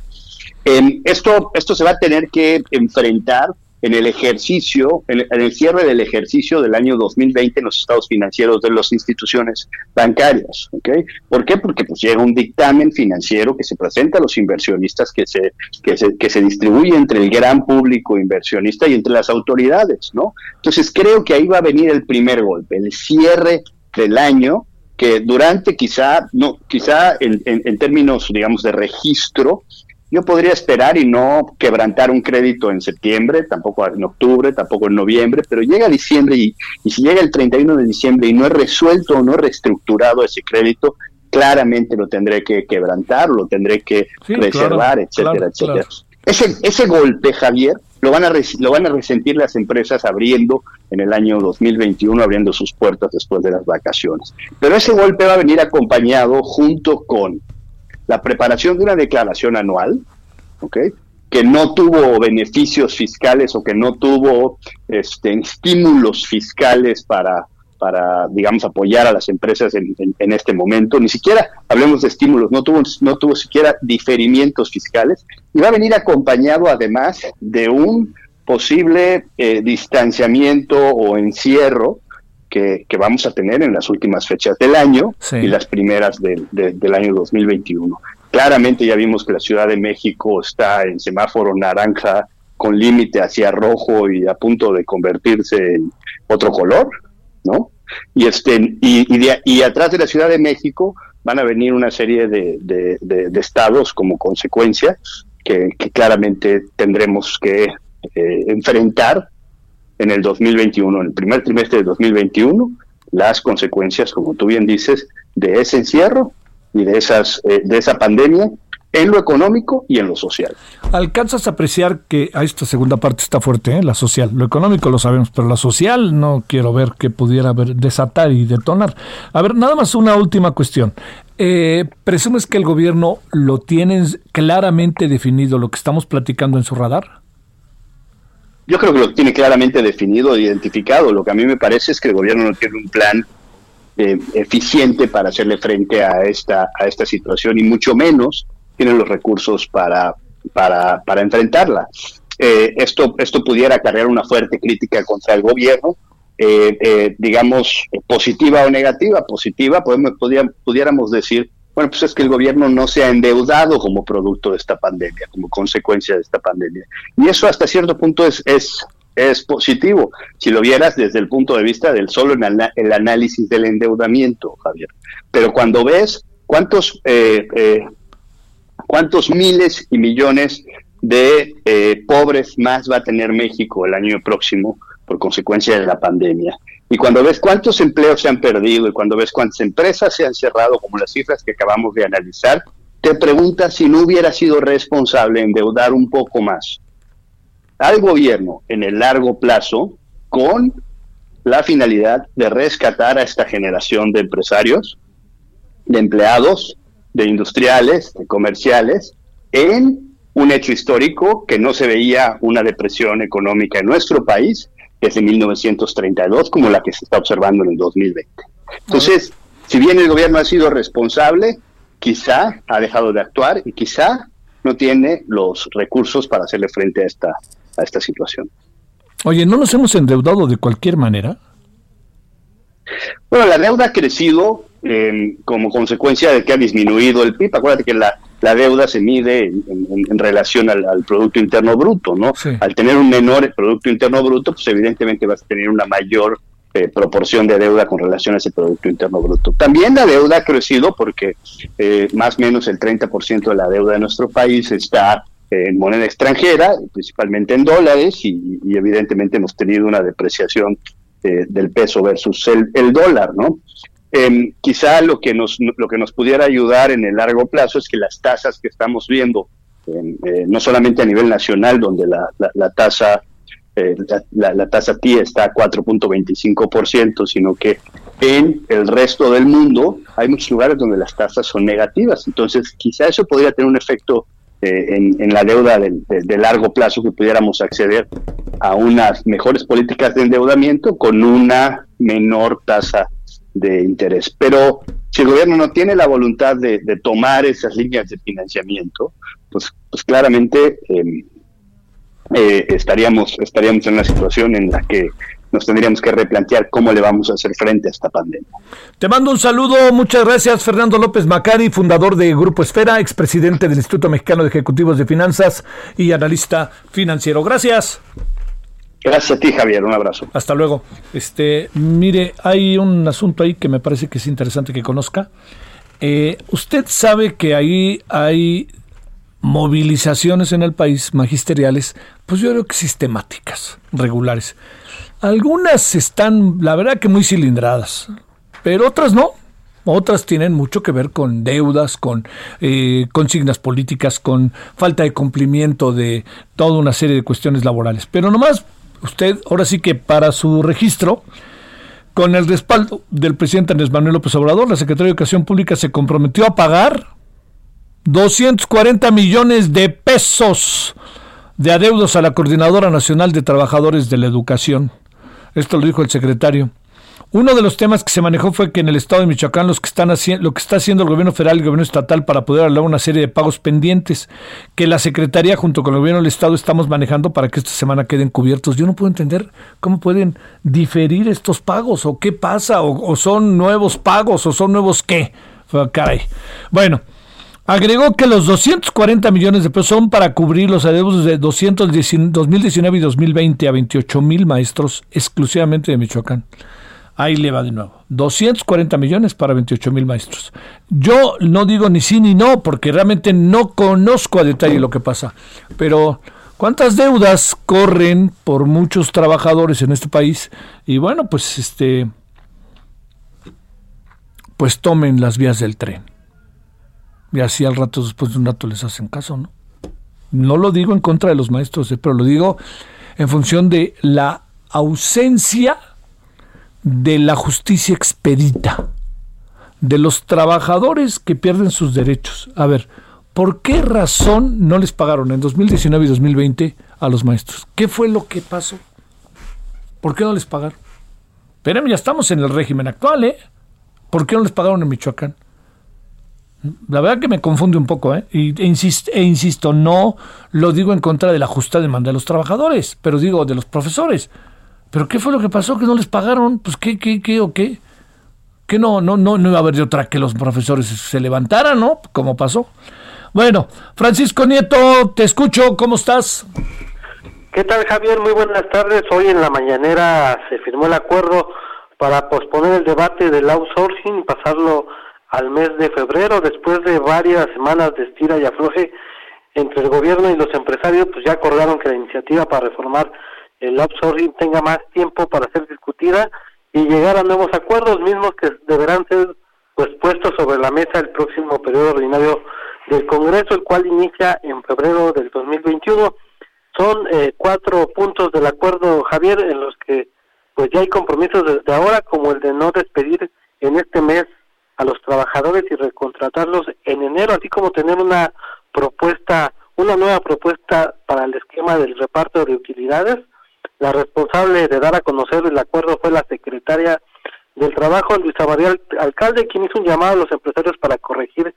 Eh, esto, esto se va a tener que enfrentar en el ejercicio, en, el cierre del ejercicio del año 2020 en los estados financieros de las instituciones bancarias. ¿okay? ¿Por qué? Porque pues llega un dictamen financiero que se presenta a los inversionistas, que se, que se, que se distribuye entre el gran público inversionista y entre las autoridades, ¿no? Entonces creo que ahí va a venir el primer golpe, el cierre del año que durante quizá, no, quizá en, en términos, digamos, de registro, yo podría esperar y no quebrantar un crédito en septiembre, tampoco en octubre, tampoco en noviembre, pero llega diciembre y, si llega el 31 de diciembre y no es resuelto o no es reestructurado ese crédito, claramente lo tendré que quebrantar, lo tendré que reservar, etcétera, etcétera. Ese, ese golpe, Javier, lo van, a lo van a resentir las empresas abriendo en el año 2021, abriendo sus puertas después de las vacaciones. Pero ese golpe va a venir acompañado junto con la preparación de una declaración anual, ¿ok? que no tuvo beneficios fiscales o que no tuvo este, estímulos fiscales para, para, digamos, apoyar a las empresas en, este momento. Ni siquiera hablemos de estímulos, no tuvo, no tuvo siquiera diferimientos fiscales. Y va a venir acompañado además de un posible eh, distanciamiento o encierro que, vamos a tener en las últimas fechas del año y las primeras del año 2021. Claramente ya vimos que la Ciudad de México está en semáforo naranja con límite hacia rojo y a punto de convertirse en otro color, ¿no? Y, este, y, y, atrás de la Ciudad de México van a venir una serie de, estados como consecuencia que, claramente tendremos que eh, enfrentar en el 2021, en el primer trimestre de 2021, las consecuencias, como tú bien dices, de ese encierro y de, esas, eh, de esa pandemia en lo económico y en lo social. ¿Alcanzas a apreciar que a esta segunda parte está fuerte, ¿eh? la social? Lo económico lo sabemos, pero la social no quiero ver que pudiera desatar y detonar. A ver, nada más una última cuestión. Eh, ¿Presumes que el gobierno lo tiene claramente definido lo que estamos platicando en su radar? Yo creo que lo tiene claramente definido, identificado. Lo que a mí me parece es que el gobierno no tiene un plan eh, eficiente para hacerle frente a esta, a esta situación y mucho menos tiene los recursos para, para, para enfrentarla. Eh, esto, esto pudiera acarrear una fuerte crítica contra el gobierno, eh, digamos, positiva o negativa. Positiva, podemos, pudiéramos decir bueno, pues es que el gobierno no se ha endeudado como producto de esta pandemia, como consecuencia de esta pandemia. Y eso hasta cierto punto es, positivo, si lo vieras desde el punto de vista del solo el análisis del endeudamiento, Javier. Pero cuando ves cuántos, eh, eh, cuántos miles y millones de eh, pobres más va a tener México el año próximo por consecuencia de la pandemia, Y cuando ves cuántos empleos se han perdido y cuando ves cuántas empresas se han cerrado, como las cifras que acabamos de analizar, te preguntas si no hubiera sido responsable endeudar un poco más al gobierno en el largo plazo con la finalidad de rescatar a esta generación de empresarios, de empleados, de industriales, de comerciales, en un hecho histórico que no se veía una depresión económica en nuestro país desde 1932 como la que se está observando en el 2020. Entonces, si bien el gobierno ha sido responsable, quizá ha dejado de actuar y quizá no tiene los recursos para hacerle frente a esta, a esta situación. Oye, ¿no nos hemos endeudado de cualquier manera? Bueno, la deuda ha crecido eh, como consecuencia de que ha disminuido el PIB. Acuérdate que la, deuda se mide en, relación al, Producto Interno Bruto, ¿no? Al tener un menor Producto Interno Bruto, pues evidentemente vas a tener una mayor eh, proporción de deuda con relación a ese Producto Interno Bruto. También la deuda ha crecido porque eh, más o menos el 30% de la deuda de nuestro país está en moneda extranjera, principalmente en dólares, y, evidentemente hemos tenido una depreciación eh, del peso versus el, dólar, ¿no? Em, quizá lo que nos lo que nos pudiera ayudar en el largo plazo es que las tasas que estamos viendo, em, eh, no solamente a nivel nacional, donde la, la, tasa eh, la, la, tasa TIE está a 4.25%, sino que en el resto del mundo hay muchos lugares donde las tasas son negativas. Entonces, quizá eso podría tener un efecto eh, en, la deuda de, largo plazo que pudiéramos acceder a unas mejores políticas de endeudamiento con una menor tasa de interés. Pero si el gobierno no tiene la voluntad de, tomar esas líneas de financiamiento, pues, pues claramente em, eh, estaríamos, estaríamos en una situación en la que nos tendríamos que replantear cómo le vamos a hacer frente a esta pandemia. Te mando un saludo, muchas gracias Fernando López Macari, fundador de Grupo Esfera, expresidente del Instituto Mexicano de Ejecutivos de Finanzas y analista financiero. Gracias. Gracias a ti, Javier. Un abrazo. Hasta luego. Este, mire, hay un asunto ahí que me parece que es interesante que conozca. Eh, usted sabe que ahí hay movilizaciones en el país magisteriales, pues yo creo que sistemáticas, regulares. Algunas están, la verdad que muy cilindradas, pero otras no. Otras tienen mucho que ver con deudas, con eh, consignas políticas, con falta de cumplimiento de toda una serie de cuestiones laborales. Pero nomás, usted, ahora sí que para su registro, con el respaldo del presidente Andrés Manuel López Obrador, la Secretaría de Educación Pública se comprometió a pagar 240 millones de pesos de adeudos a la Coordinadora Nacional de Trabajadores de la Educación. Esto lo dijo el secretario. Uno de los temas que se manejó fue que en el estado de Michoacán los que están lo que está haciendo el gobierno federal y el gobierno estatal para poder hablar una serie de pagos pendientes que la Secretaría junto con el gobierno del estado estamos manejando para que esta semana queden cubiertos. Yo no puedo entender cómo pueden diferir estos pagos o qué pasa o, o son nuevos pagos o son nuevos qué. Caray. Bueno, Agregó que los 240 millones de pesos son para cubrir los adeudos de 2019 y 2020 a 28 mil maestros exclusivamente de Michoacán. Ahí le va de nuevo. 240 millones para 28 mil maestros. Yo no digo ni sí ni no, porque realmente no conozco a detalle lo que pasa. Pero, ¿cuántas deudas corren por muchos trabajadores en este país? Y bueno, pues este. Pues tomen las vías del tren y así al rato, después de un rato les hacen caso, ¿no? No lo digo en contra de los maestros, eh, pero lo digo en función de la ausencia de la justicia expedita, de los trabajadores que pierden sus derechos. A ver, ¿por qué razón no les pagaron en 2019 y 2020 a los maestros? ¿Qué fue lo que pasó? ¿Por qué no les pagaron? Espérame, ya estamos en el régimen actual, ¿eh? ¿Por qué no les pagaron en Michoacán? La verdad que me confunde un poco, ¿eh? E, insisto, e insisto, no lo digo en contra de la justa demanda de los trabajadores, pero digo de los profesores. ¿Pero qué fue lo que pasó? ¿Que no les pagaron? Pues qué, qué, qué o qué. Que no, no, no, no iba a haber de otra que los profesores se levantaran, ¿no? Como pasó. Bueno, Francisco Nieto, te escucho, ¿cómo estás? ¿Qué tal, Javier? Muy buenas tardes. Hoy en la mañanera se firmó el acuerdo para posponer el debate del outsourcing y pasarlo al mes de febrero, después de varias semanas de estira y afloje entre el gobierno y los empresarios, pues ya acordaron que la iniciativa para reformar el outsourcing tenga más tiempo para ser discutida y llegar a nuevos acuerdos mismos que deberán ser pues puestos sobre la mesa el próximo periodo ordinario del Congreso, el cual inicia en febrero del 2021. Son eh, cuatro puntos del acuerdo, Javier, en los que pues ya hay compromisos desde ahora, como el de no despedir en este mes a los trabajadores y recontratarlos en enero, así como tener una propuesta, una nueva propuesta para el esquema del reparto de utilidades. La responsable de dar a conocer el acuerdo fue la secretaria del Trabajo, Luisa María Alcalde, quien hizo un llamado a los empresarios para corregir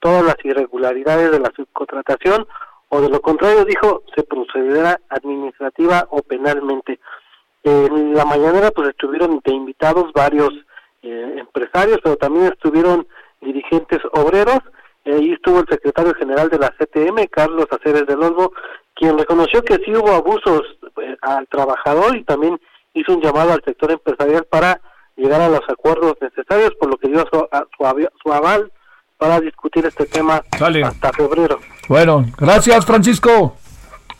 todas las irregularidades de la subcontratación o de lo contrario, dijo, se procederá administrativa o penalmente. En la mañanera pues estuvieron de invitados varios eh, empresarios, pero también estuvieron dirigentes obreros. Ahí estuvo el secretario general de la CTM, Carlos Aceres del Olmo, quien reconoció que sí hubo abusos eh, al trabajador y también hizo un llamado al sector empresarial para llegar a los acuerdos necesarios, por lo que dio su, su, aval para discutir este tema hasta febrero. Bueno, gracias Francisco.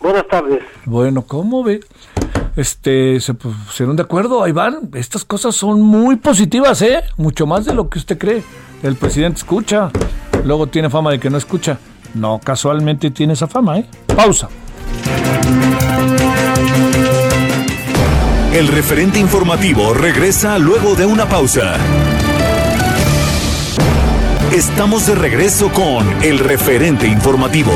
Buenas tardes. Bueno, ¿cómo ve? Este, se pusieron de acuerdo, ahí van. Estas cosas son muy positivas, ¿eh? Mucho más de lo que usted cree. El presidente escucha, luego tiene fama de que no escucha. No, casualmente tiene esa fama, ¿eh? Pausa. El referente informativo regresa luego de una pausa. Estamos de regreso con el referente informativo.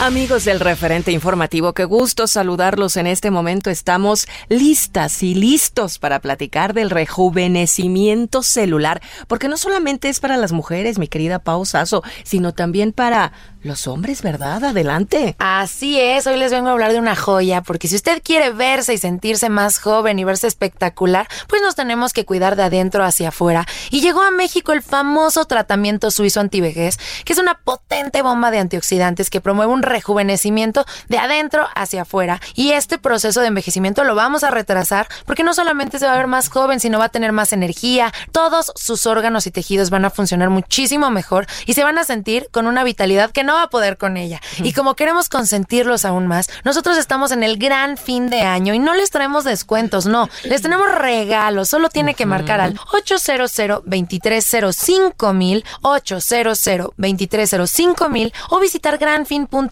Amigos del referente informativo, qué gusto saludarlos en este momento. Estamos listas y listos para platicar del rejuvenecimiento celular, porque no solamente es para las mujeres, mi querida Pau Sasso, sino también para los hombres, ¿verdad? Adelante. Así es, hoy les vengo a hablar de una joya, porque si usted quiere verse y sentirse más joven y verse espectacular, pues nos tenemos que cuidar de adentro hacia afuera. Y llegó a México el famoso tratamiento suizo antivejez, que es una potente bomba de antioxidantes que promueve un rejuvenecimiento de adentro hacia afuera. Y este proceso de envejecimiento lo vamos a retrasar porque no solamente se va a ver más joven, sino va a tener más energía, todos sus órganos y tejidos van a funcionar muchísimo mejor y se van a sentir con una vitalidad que no va a poder con ella. Y como queremos consentirlos aún más, nosotros estamos en el gran fin de año y no les traemos descuentos, no, les tenemos regalos. Solo tiene que marcar al 800 2305 mil, 800 2305 mil o visitar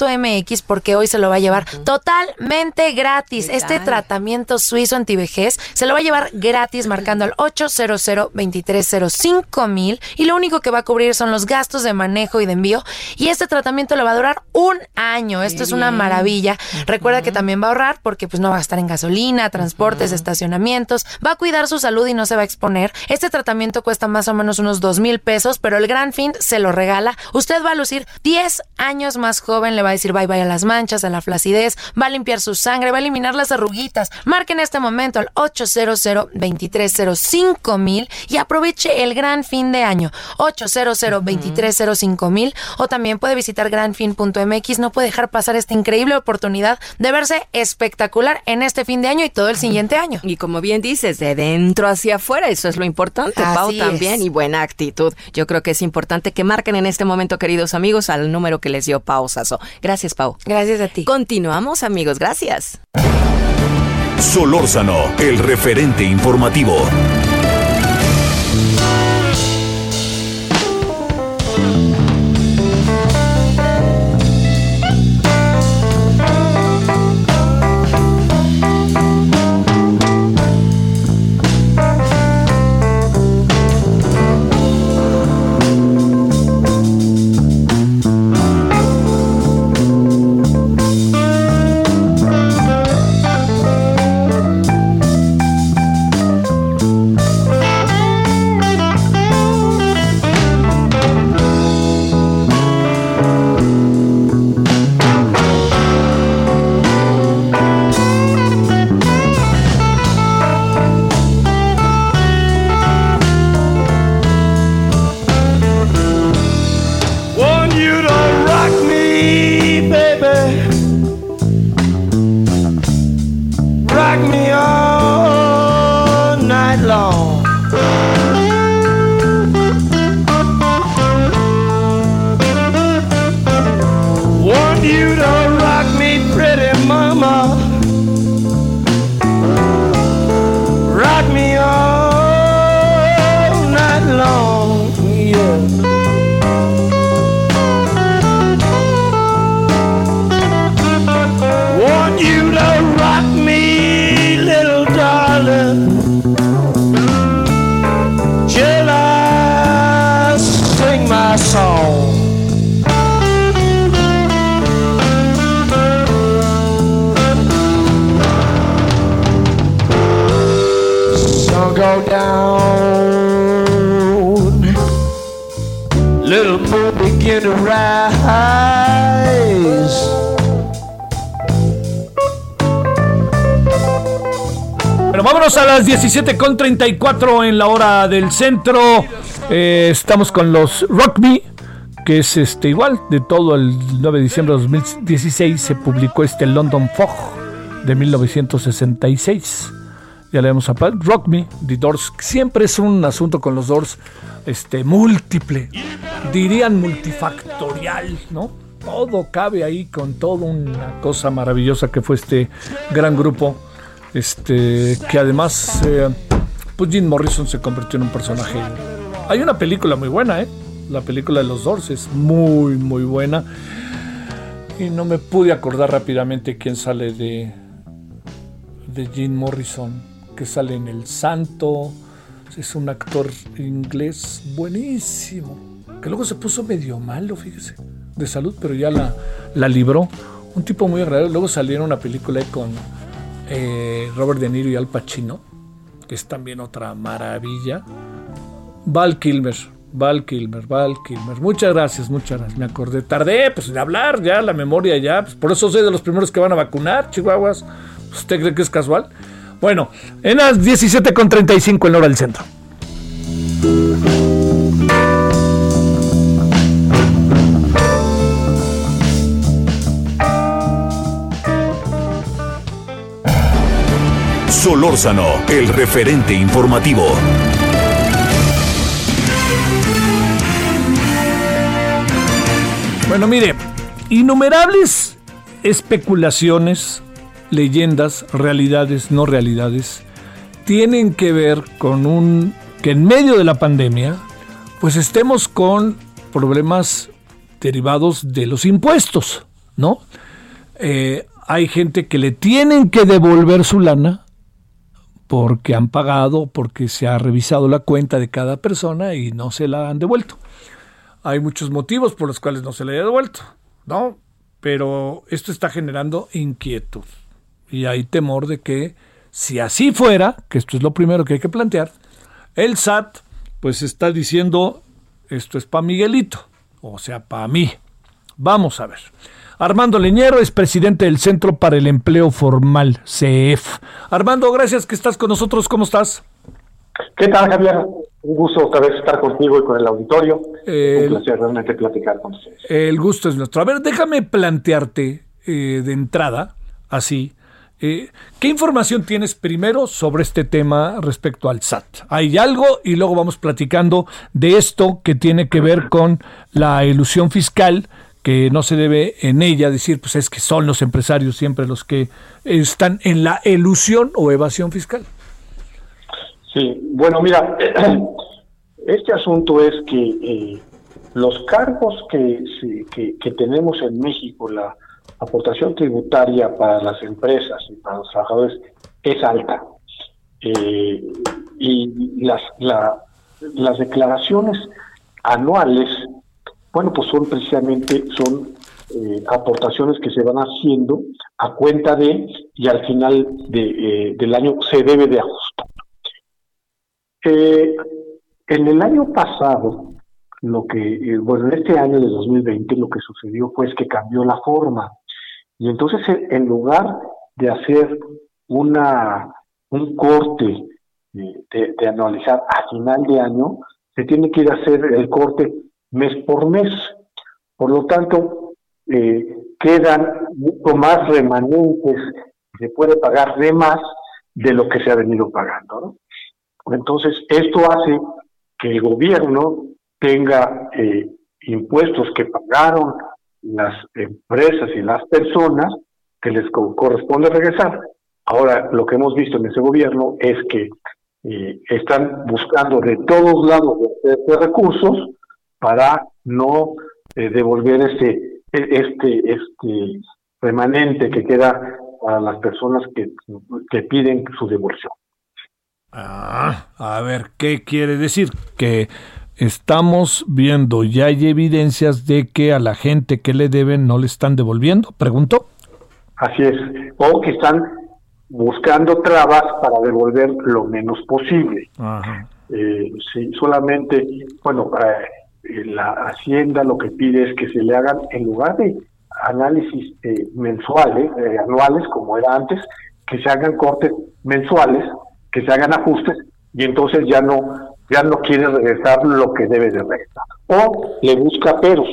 granfin.mx porque hoy se lo va a llevar totalmente gratis. Este tratamiento suizo antivejez se lo va a llevar gratis marcando al 800 2305 mil y lo único que va a cubrir son los gastos de manejo y de envío y este tratamiento tratamiento le va a durar un año. Esto es una maravilla. Recuerda que también va a ahorrar porque pues no va a estar en gasolina, transportes, estacionamientos. Va a cuidar su salud y no se va a exponer. Este tratamiento cuesta más o menos unos dos mil pesos, pero el gran fin se lo regala. Usted va a lucir 10 años más joven. Le va a decir bye bye a las manchas, a la flacidez. Va a limpiar su sangre, va a eliminar las arruguitas. Marque en este momento al 800 2305 mil y aproveche el gran fin de año. 800 2305 mil o también puede visitar granfin.mx, no puede dejar pasar esta increíble oportunidad de verse espectacular en este fin de año y todo el siguiente año. Y como bien dices, de dentro hacia afuera, eso es lo importante, Pau también, y buena actitud. Yo creo que es importante que marquen en este momento, queridos amigos, al número que les dio Pau Sasso. Gracias, Pau. Gracias a ti. Continuamos, amigos, gracias. Solórzano, el referente informativo. night long. Vámonos a las 17.34 en la hora del centro. Eh, estamos con los Me, que es este igual, de todo el 9 de diciembre de 2016 se publicó este London Fog de 1966. Ya le hemos hablado. Me, The Doors. Siempre es un asunto con los Doors este, múltiple. Dirían multifactorial, ¿no? Todo cabe ahí con toda una cosa maravillosa que fue este gran grupo este, que además, eh, pues Jim Morrison se convirtió en un personaje. Hay una película muy buena, ¿eh? La película de los Doors es muy, muy buena. Y no me pude acordar rápidamente quién sale de, de Jim Morrison, que sale en El Santo. Es un actor inglés buenísimo. Que luego se puso medio malo, fíjese, de salud, pero ya la, la libró. Un tipo muy agradable. Luego salió en una película con eh, Robert De Niro y Al Pacino, que es también otra maravilla. Val Kilmer, Val Kilmer, Val Kilmer. Muchas gracias, muchas gracias. Me acordé. Tardé, pues de hablar ya, la memoria ya. Pues, por eso soy de los primeros que van a vacunar, Chihuahuas. ¿Usted cree que es casual? Bueno, en las 17.35 en hora del centro. Solórzano, el referente informativo. Bueno, mire, innumerables especulaciones, leyendas, realidades, no realidades, tienen que ver con un que en medio de la pandemia, pues estemos con problemas derivados de los impuestos, ¿no? Eh, hay gente que le tienen que devolver su lana porque han pagado, porque se ha revisado la cuenta de cada persona y no se la han devuelto. Hay muchos motivos por los cuales no se le ha devuelto, ¿no? Pero esto está generando inquietud y hay temor de que si así fuera, que esto es lo primero que hay que plantear, el SAT pues está diciendo esto es para Miguelito, o sea, para mí. Vamos a ver. Armando Leñero es presidente del Centro para el Empleo Formal, CEF. Armando, gracias que estás con nosotros. ¿Cómo estás? ¿Qué tal, Javier? Un gusto otra vez estar contigo y con el auditorio. Un placer realmente platicar con ustedes. El gusto es nuestro. A ver, déjame plantearte eh, de entrada, así, eh, ¿qué información tienes primero sobre este tema respecto al SAT? Hay algo y luego vamos platicando de esto que tiene que ver con la ilusión fiscal que no se debe en ella decir, pues es que son los empresarios siempre los que están en la elusión o evasión fiscal. Sí, bueno, mira, este asunto es que eh, los cargos que, que, tenemos en México, la aportación tributaria para las empresas y para los trabajadores es alta. Eh, y las, la, las declaraciones anuales bueno, pues son precisamente son eh, aportaciones que se van haciendo a cuenta de y al final de, eh, del año se debe de ajustar. Eh, en el año pasado, lo que, bueno, en este año de 2020 lo que sucedió fue que cambió la forma. Y entonces en lugar de hacer una un corte de, de anualizar a final de año, se tiene que ir a hacer el corte mes por mes. Por lo tanto, eh, quedan mucho más remanentes, se puede pagar de más de lo que se ha venido pagando. Entonces, esto hace que el gobierno tenga eh, impuestos que pagaron las empresas y las personas que les corresponde regresar. Ahora, lo que hemos visto en ese gobierno es que eh, están buscando de todos lados de, recursos para no eh, devolver este, este, este remanente que queda para las personas que, que piden su devolución. Ah, a ver, ¿qué quiere decir? Que estamos viendo, ya hay evidencias de que a la gente que le deben no le están devolviendo, pregunto. Así es, o que están buscando trabas para devolver lo menos posible. Ajá. Eh, sí, solamente, bueno, eh, eh, la Hacienda lo que pide es que se le hagan, en lugar de análisis eh, mensuales, eh, anuales, como era antes, que se hagan cortes mensuales, que se hagan ajustes, y entonces ya no ya no quiere regresar lo que debe de regresar. O le busca peros,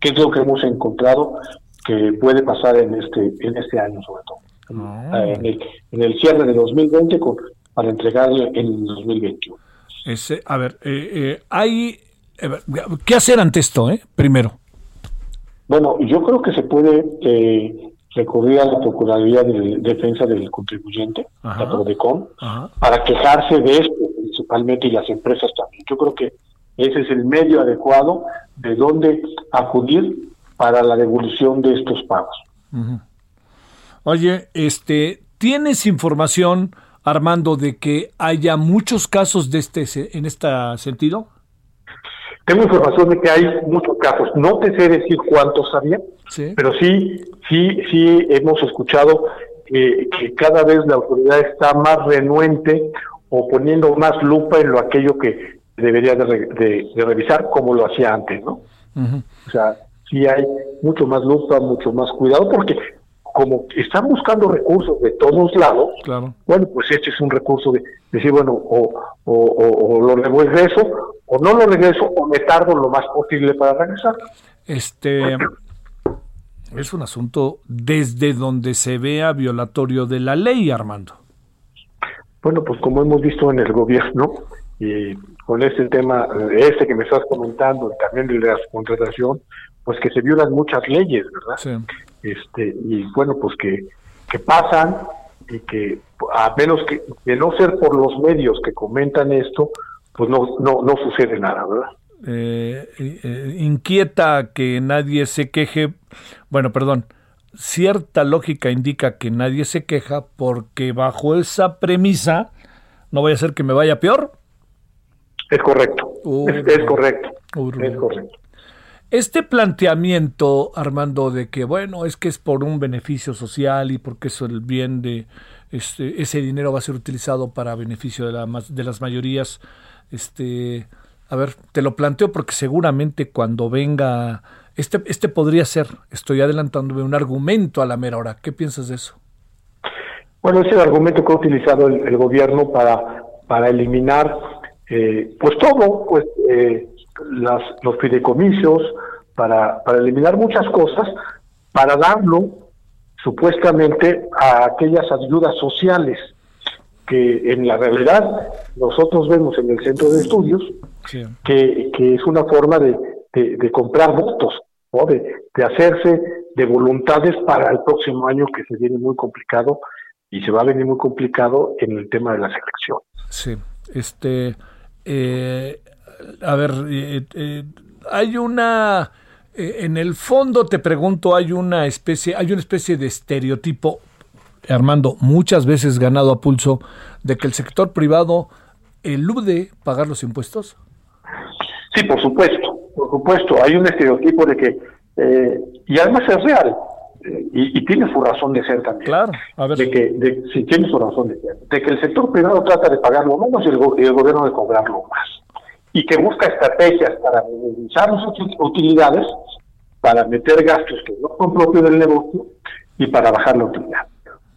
que es lo que hemos encontrado que puede pasar en este en este año sobre todo. Ah. En, el, en el cierre de 2020 con, para entregarle en 2021. Ese, a ver, eh, eh, hay... ¿Qué hacer ante esto, eh? Primero. Bueno, yo creo que se puede eh, recurrir a la Procuraduría de Defensa del Contribuyente, Ajá. la PRODECON, Ajá. para quejarse de esto principalmente y las empresas también. Yo creo que ese es el medio adecuado de dónde acudir para la devolución de estos pagos. Oye, este, ¿tienes información, Armando, de que haya muchos casos de este en este sentido? Tengo información de que hay muchos casos. No te sé decir cuántos había, Sí. pero sí, sí, sí hemos escuchado eh, que cada vez la autoridad está más renuente o poniendo más lupa en lo aquello que debería de, re- de- de revisar como lo hacía antes, ¿no? O sea, sí hay mucho más lupa, mucho más cuidado, porque como están buscando recursos de todos lados, Claro. bueno, pues este es un recurso de decir, bueno, o, o, o- o lo regreso, o no lo regreso, o me tardo lo más posible para regresar. Este es un asunto desde donde se vea violatorio de la ley, Armando. Bueno, pues como hemos visto en el gobierno, y con este tema, este que me estás comentando, también de la contratación, pues que se violan muchas leyes, ¿verdad? Sí. Este y bueno pues que, que pasan y que a menos que de no ser por los medios que comentan esto pues no no no sucede nada verdad Eh, eh, inquieta que nadie se queje. Bueno, perdón. Cierta lógica indica que nadie se queja porque bajo esa premisa no vaya a ser que me vaya peor. es correcto es, es correcto es correcto Este planteamiento, Armando, de que bueno, es que es por un beneficio social y porque eso el bien de este, ese dinero va a ser utilizado para beneficio de, la, de las mayorías, este, a ver, te lo planteo porque seguramente cuando venga, este, este podría ser, estoy adelantándome un argumento a la mera hora. ¿Qué piensas de eso? bueno es el argumento que ha utilizado el, el gobierno para para eliminar eh, pues todo pues eh, las los fideicomisos para para eliminar muchas cosas para darlo supuestamente a aquellas ayudas sociales que en la realidad nosotros vemos en el centro de estudios Sí. que, que es una forma de, de- de comprar votos, ¿no? de, de hacerse de voluntades para el próximo año que se viene muy complicado y se va a venir muy complicado en el tema de la selección. Sí, este, eh, a ver, eh, eh, hay una, eh, en el fondo te pregunto, hay una especie, hay una especie de estereotipo, Armando, muchas veces ganado a pulso, de que el sector privado elude pagar los impuestos. Sí, por supuesto, por supuesto, hay un estereotipo de que, eh, y además es real, eh, y, y tiene su razón de ser también. Claro, a ver. De que, de, sí, tiene su razón de ser, de que el sector privado trata de pagar lo menos y el, y el gobierno de cobrarlo más. Y que busca estrategias para minimizar sus uti- utilidades, para meter gastos que no son propios del negocio y para bajar la utilidad.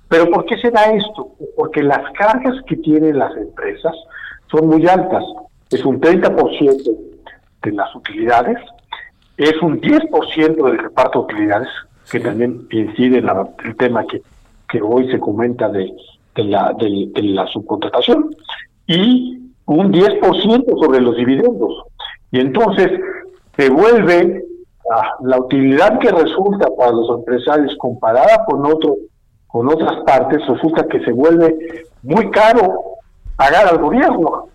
Pero ¿por qué se da esto? Porque las cargas que tienen las empresas son muy altas. Es un 30% de las utilidades, es un 10% del reparto de utilidades, que también incide en la- el tema que, que hoy se comenta de, la, de la subcontratación, y un 10% sobre los dividendos. Y entonces se vuelve la utilidad que resulta para los empresarios comparada con otro con otras partes, resulta que se vuelve muy caro pagar al gobierno,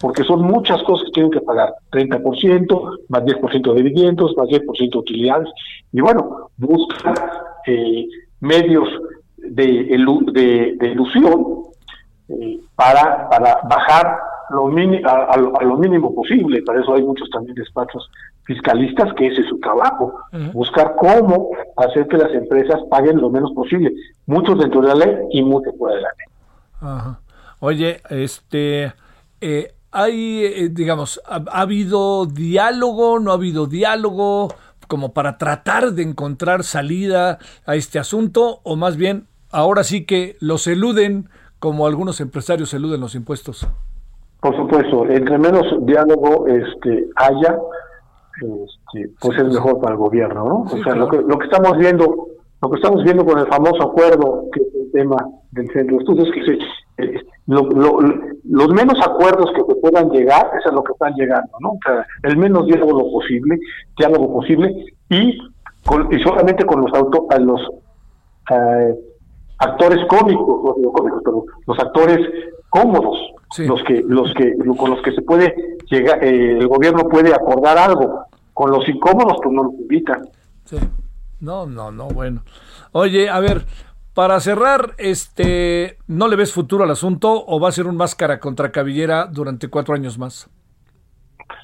porque son muchas cosas que tienen que pagar, 30%, más 10% de dividendos, más 10% de utilidades, y bueno, buscan eh, medios de, de, de ilusión eh, para, para bajar lo mini- a, a lo- a lo mínimo posible, para eso hay muchos también despachos fiscalistas que ese es su trabajo, buscar cómo hacer que las empresas paguen lo menos posible, muchos dentro de la ley y muchos fuera de la ley. Ajá. Oye, este, eh, hay, eh, digamos, ha, ha habido diálogo, no ha habido diálogo, como para tratar de encontrar salida a este asunto, o más bien, ahora sí que los eluden como algunos empresarios eluden los impuestos. Por supuesto, entre menos diálogo este, haya, este, pues es mejor para el gobierno, ¿no? o sea, lo, que, lo que estamos viendo, lo que estamos viendo con el famoso acuerdo, que es el tema del centro de estudios, que se, eh, lo- lo- los menos acuerdos que se puedan llegar, es a lo que están llegando, ¿no? O sea, el menos diálogo posible, diálogo posible, y, con- y solamente con los auto, a los eh, actores cómicos, no digo cómicos, pero los actores cómodos, los que, los que, con los que se puede llegar, eh, el gobierno puede acordar algo. Con los incómodos, pues no los invitan. Sí. No, no, no, bueno. Oye, a ver, para cerrar, este, ¿no le ves futuro al asunto o va a ser un máscara contra cabellera durante cuatro años más?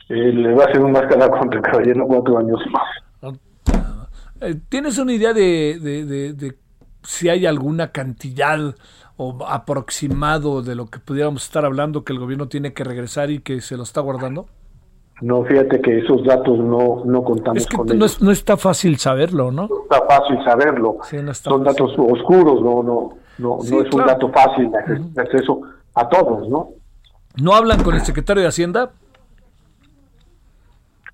Eh, le va a hacer un máscara contra el caballero cuatro años más. Eh, ¿Tienes una idea de, de- de- de si hay alguna cantidad o aproximado de lo que pudiéramos estar hablando que el gobierno tiene que regresar y que se lo está guardando? No, fíjate que esos datos no, no contamos Es que con no, ellos. es- no está fácil saberlo, ¿no? No está fácil saberlo. Sí, no está Son fácil. datos oscuros, no, no, no, Sí, no es un claro. dato fácil de acceso a todos, ¿no? ¿No hablan con el secretario de Hacienda?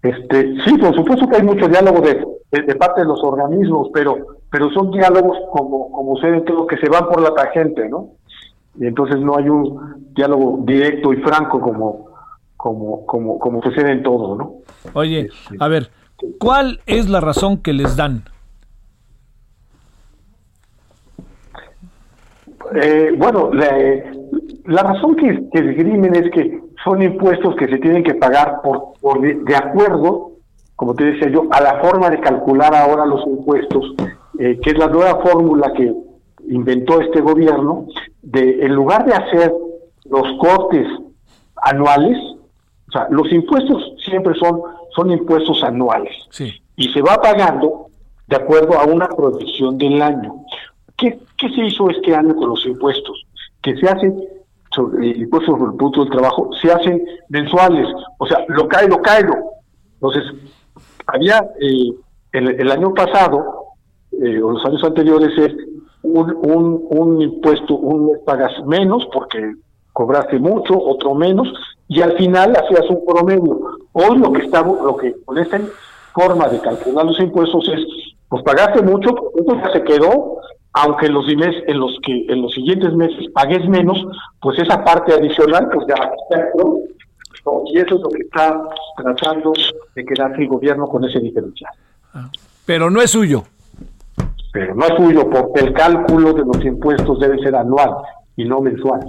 Este, sí, por supuesto que hay mucho diálogo de, de, de parte de los organismos, pero, pero son diálogos como, como ve todo que se van por la tangente, ¿no? Y entonces no hay un diálogo directo y franco como, como, como, como sucede en todo, ¿no? Oye, a ver, ¿cuál es la razón que les dan? Eh, bueno, la, la razón que, que esgrimen es que son impuestos que se tienen que pagar por, por de acuerdo, como te decía yo, a la forma de calcular ahora los impuestos, eh, que es la nueva fórmula que inventó este gobierno, de en lugar de hacer los cortes anuales, o sea, los impuestos siempre son, son impuestos anuales Sí. y se va pagando de acuerdo a una proyección del año. ¿Qué, qué se hizo este año con los impuestos? Que se hacen, sobre el impuesto sobre el producto del trabajo, se hacen mensuales, o sea, lo cae, lo cae. Entonces, había eh, el, el año pasado, eh, o los años anteriores, es un, un, un impuesto, un pagas menos porque cobraste mucho, otro menos, y al final hacías un promedio. Hoy lo que estamos, lo que con esta forma de calcular los impuestos es, pues pagaste mucho, eso ya se quedó, aunque en los dimes- en los que en los siguientes meses pagues menos, pues esa parte adicional, pues ya quedó. ¿no? Y eso es lo que está tratando de quedarse el gobierno con ese diferencial. Pero no es suyo. Pero no es suyo, porque el cálculo de los impuestos debe ser anual y no mensual.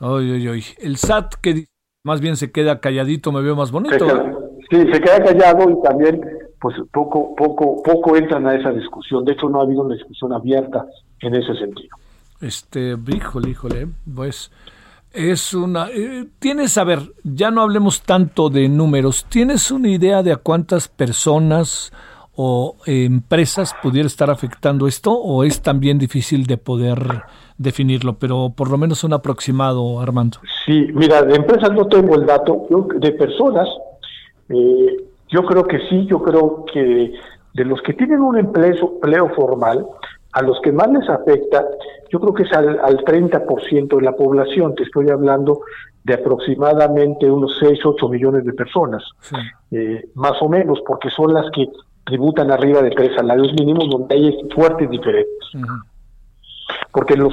Oye, oye, oye. El SAT que más bien se queda calladito, me veo más Se bonito. queda- sí, se queda callado y también, pues poco, poco, poco entran a esa discusión. De hecho, no ha habido una discusión abierta en ese sentido. Este, híjole, híjole, pues es una... eh, tienes, a ver, ya no hablemos tanto de números, ¿tienes una idea de a cuántas personas o eh, empresas pudiera estar afectando esto o es también difícil de poder definirlo, pero por lo menos un aproximado, Armando? Sí, mira, de empresas no tengo el dato, yo, de personas, eh, yo creo que sí, yo creo que de los que tienen un empleo, empleo formal, a los que más les afecta, yo creo que es al, al 30% de la población, te estoy hablando de aproximadamente unos 6, 8 millones de personas, eh, más o menos, porque son las que tributan arriba de tres salarios mínimos, donde hay fuertes diferencias. Porque los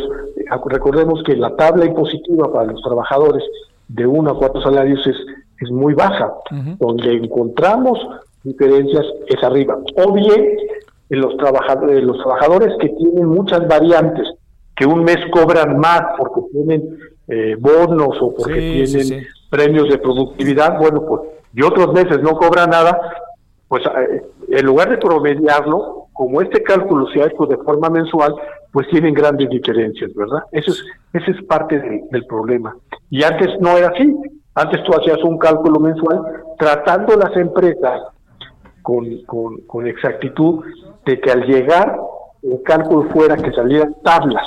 recordemos que la tabla impositiva para los trabajadores de uno a cuatro salarios es, es muy baja, donde encontramos diferencias es arriba, o bien en los trabajadores, los trabajadores que tienen muchas variantes, que un mes cobran más porque tienen eh, bonos o porque Sí, tienen sí, sí. premios de productividad, bueno, pues, y otros meses no cobran nada, pues eh, en lugar de promediarlo, como este cálculo se ha hecho de forma mensual, pues tienen grandes diferencias, ¿verdad? Eso es, ese es parte de- del problema. Y antes no era así. Antes tú hacías un cálculo mensual tratando las empresas con, con, con exactitud de que al llegar el cálculo fuera que salieran tablas.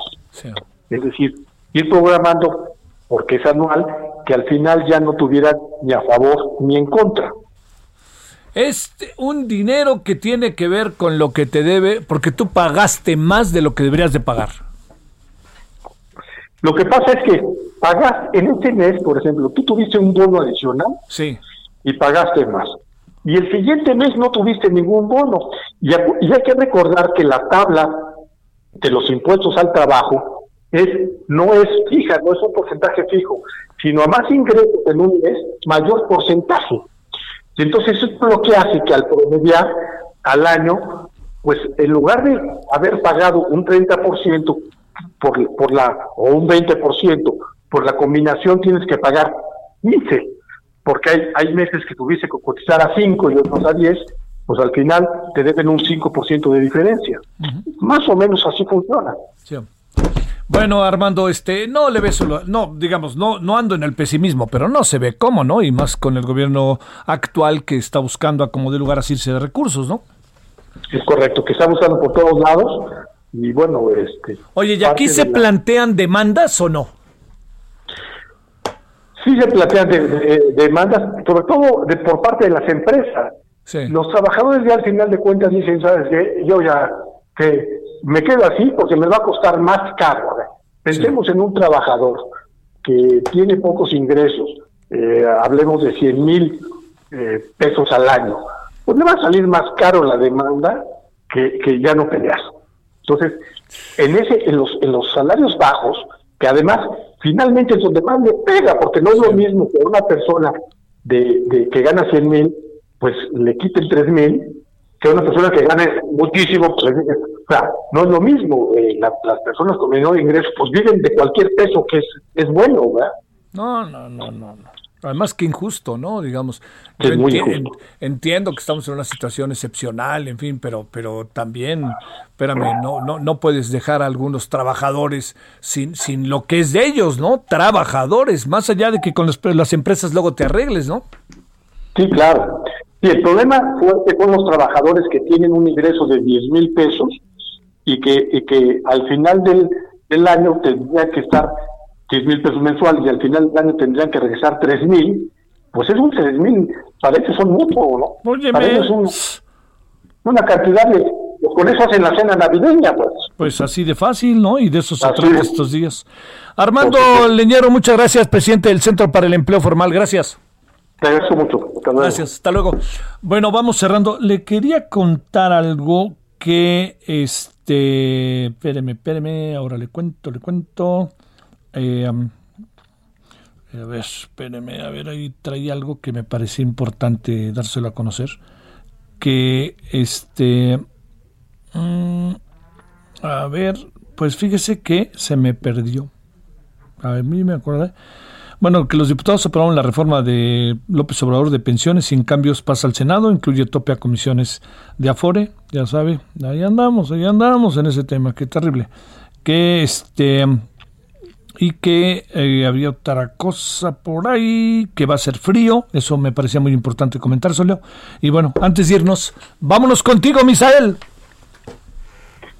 Es decir, ir programando, porque es anual, que al final ya no tuvieran ni a favor ni en contra. Es un dinero que tiene que ver con lo que te debe, porque tú pagaste más de lo que deberías de pagar. Lo que pasa es que pagas en este mes, por ejemplo, tú tuviste un bono adicional Sí. y pagaste más. Y el siguiente mes no tuviste ningún bono. Y, y hay que recordar que la tabla de los impuestos al trabajo es no es fija, no es un porcentaje fijo, sino a más ingresos en un mes, mayor porcentaje. Y entonces eso es lo que hace que al promediar al año, pues en lugar de haber pagado un 30% por, por la, o un 20%, por la combinación tienes que pagar 15, porque hay, hay meses que tuviste que cotizar a 5 y otros a 10, pues al final te deben un 5% de diferencia. Más o menos así funciona. Sí. Bueno, Armando, este, no le ves solo, no, digamos, no, no ando en el pesimismo, pero no se ve cómo, ¿no? Y más con el gobierno actual que está buscando a como de lugar asirse de recursos, ¿no? Es correcto, que está buscando por todos lados y bueno, este... Oye, ¿y aquí se de la- plantean demandas o no? Sí se plantean de- de- demandas, sobre todo de, por parte de las empresas. Sí. Los trabajadores ya al final de cuentas dicen, ¿sabes qué? Yo ya que me quedo así porque me va a costar más caro. Pensemos en un trabajador que tiene pocos ingresos, eh, hablemos de 100 mil eh, pesos al año, pues le va a salir más caro la demanda que, que ya no pelear. Entonces, en ese, en los, en los salarios bajos, que además finalmente es donde más le pega, porque no es lo mismo que una persona de, de que gana 100 mil, pues le quiten 3 mil, que una persona que gane muchísimo, pues o sea, no es lo mismo. eh, la- las personas con menor ingreso, pues viven de cualquier peso que es, es bueno, ¿verdad? No, no, no, no, no. Además que injusto, ¿no? Digamos, Es yo muy enti- injusto. entiendo que estamos en una situación excepcional, en fin, pero, pero también, espérame, no, no, no puedes dejar a algunos trabajadores sin, sin lo que es de ellos, ¿no? Trabajadores, más allá de que con las, las empresas luego te arregles, ¿no? Sí, claro. Sí, el problema fuerte con los trabajadores que tienen un ingreso de 10 mil pesos y que, y que al final del, del año tendrían que estar 10 mil pesos mensuales y al final del año tendrían que regresar 3 mil, pues esos 3 mil ellos son mucho, ¿no? Óyeme. Son una cantidad de... con eso hacen la cena navideña, pues. Pues así de fácil, ¿no? Y de eso se Así trata es. estos días. Armando Leñero, muchas gracias, presidente del Centro para el Empleo Formal. Gracias. Te agradezco mucho. Gracias, hasta luego. Bueno, vamos cerrando. Le quería contar algo que, este, espéreme, espéreme, ahora le cuento, le cuento. Eh, a ver, espéreme, a ver, ahí traía algo que me parecía importante dárselo a conocer. Que, este, mm, a ver, pues fíjese que se me perdió. A mí me acordé. Bueno, que los diputados aprobaron la reforma de López Obrador de pensiones sin cambios pasa al Senado, incluye tope a comisiones de Afore, ya sabe, ahí andamos, ahí andamos en ese tema, qué terrible. Que este y que eh, había otra cosa por ahí, que va a ser frío, eso me parecía muy importante comentárselo. Y bueno, antes de irnos, vámonos contigo, Misael.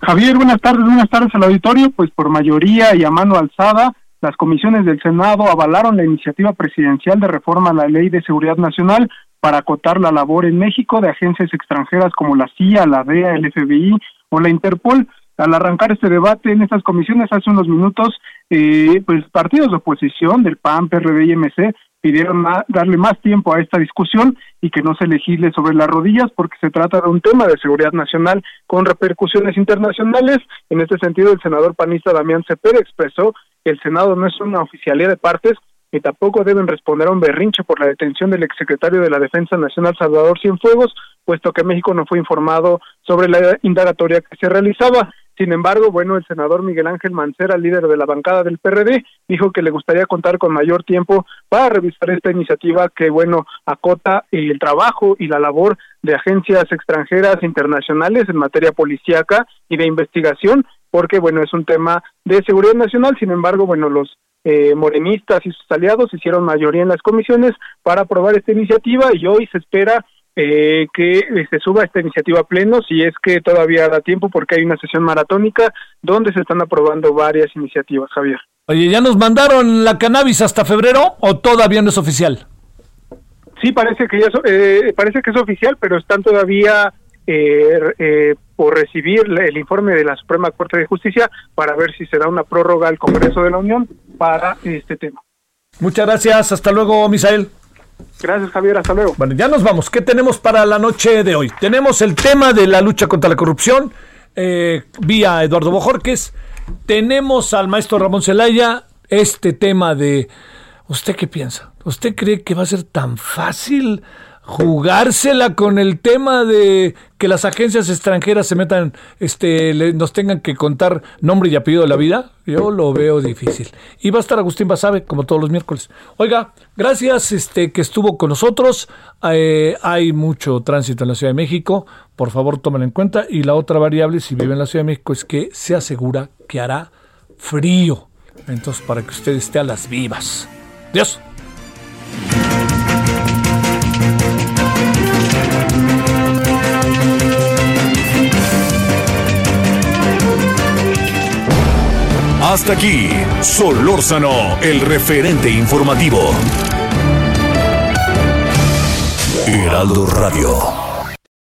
Javier, buenas tardes, buenas tardes al auditorio. Pues por mayoría y a mano alzada, las comisiones del Senado avalaron la iniciativa presidencial de reforma a la Ley de Seguridad Nacional para acotar la labor en México de agencias extranjeras como la CIA, la DEA, el FBI o la Interpol. Al arrancar este debate en estas comisiones hace unos minutos, eh, pues partidos de oposición del PAN, PRD y MC pidieron darle más tiempo a esta discusión y que no se legisle sobre las rodillas porque se trata de un tema de seguridad nacional con repercusiones internacionales. En este sentido, el senador panista Damián Cepeda expresó el Senado no es una oficialía de partes y tampoco deben responder a un berrinche por la detención del exsecretario de la Defensa Nacional Salvador Cienfuegos, puesto que México no fue informado sobre la indagatoria que se realizaba. Sin embargo, bueno, el senador Miguel Ángel Mancera, líder de la bancada del PRD, dijo que le gustaría contar con mayor tiempo para revisar esta iniciativa que, bueno, acota el trabajo y la labor de agencias extranjeras internacionales en materia policíaca y de investigación, porque, bueno, es un tema de seguridad nacional. Sin embargo, bueno, los eh, morenistas y sus aliados hicieron mayoría en las comisiones para aprobar esta iniciativa y hoy se espera eh, que eh, se suba esta iniciativa a pleno, si es que todavía da tiempo, porque hay una sesión maratónica donde se están aprobando varias iniciativas, Javier. Oye, ¿ya nos mandaron la cannabis hasta febrero o todavía no es oficial? Sí, parece que ya es, eh, parece que es oficial, pero están todavía eh, eh, por recibir el informe de la Suprema Corte de Justicia para ver si se da una prórroga al Congreso de la Unión para este tema. Muchas gracias, hasta luego, Misael. Gracias, Javier, hasta luego. Bueno, ya nos vamos. ¿Qué tenemos para la noche de hoy? Tenemos el tema de la lucha contra la corrupción eh, vía Eduardo Bojorques. Tenemos al maestro Ramón Zelaya este tema de... ¿Usted qué piensa? ¿Usted cree que va a ser tan fácil jugársela con el tema de que las agencias extranjeras se metan, este, nos tengan que contar nombre y apellido de la vida, yo lo veo difícil. Y va a estar Agustín Basabe, como todos los miércoles. Oiga, gracias este, que estuvo con nosotros. Eh, hay mucho tránsito en la Ciudad de México, por favor tomen en cuenta. Y la otra variable, si vive en la Ciudad de México, es que se asegura que hará frío. Entonces, para que usted esté a las vivas. Dios. Hasta aquí, Solórzano, el referente informativo. Heraldo Radio.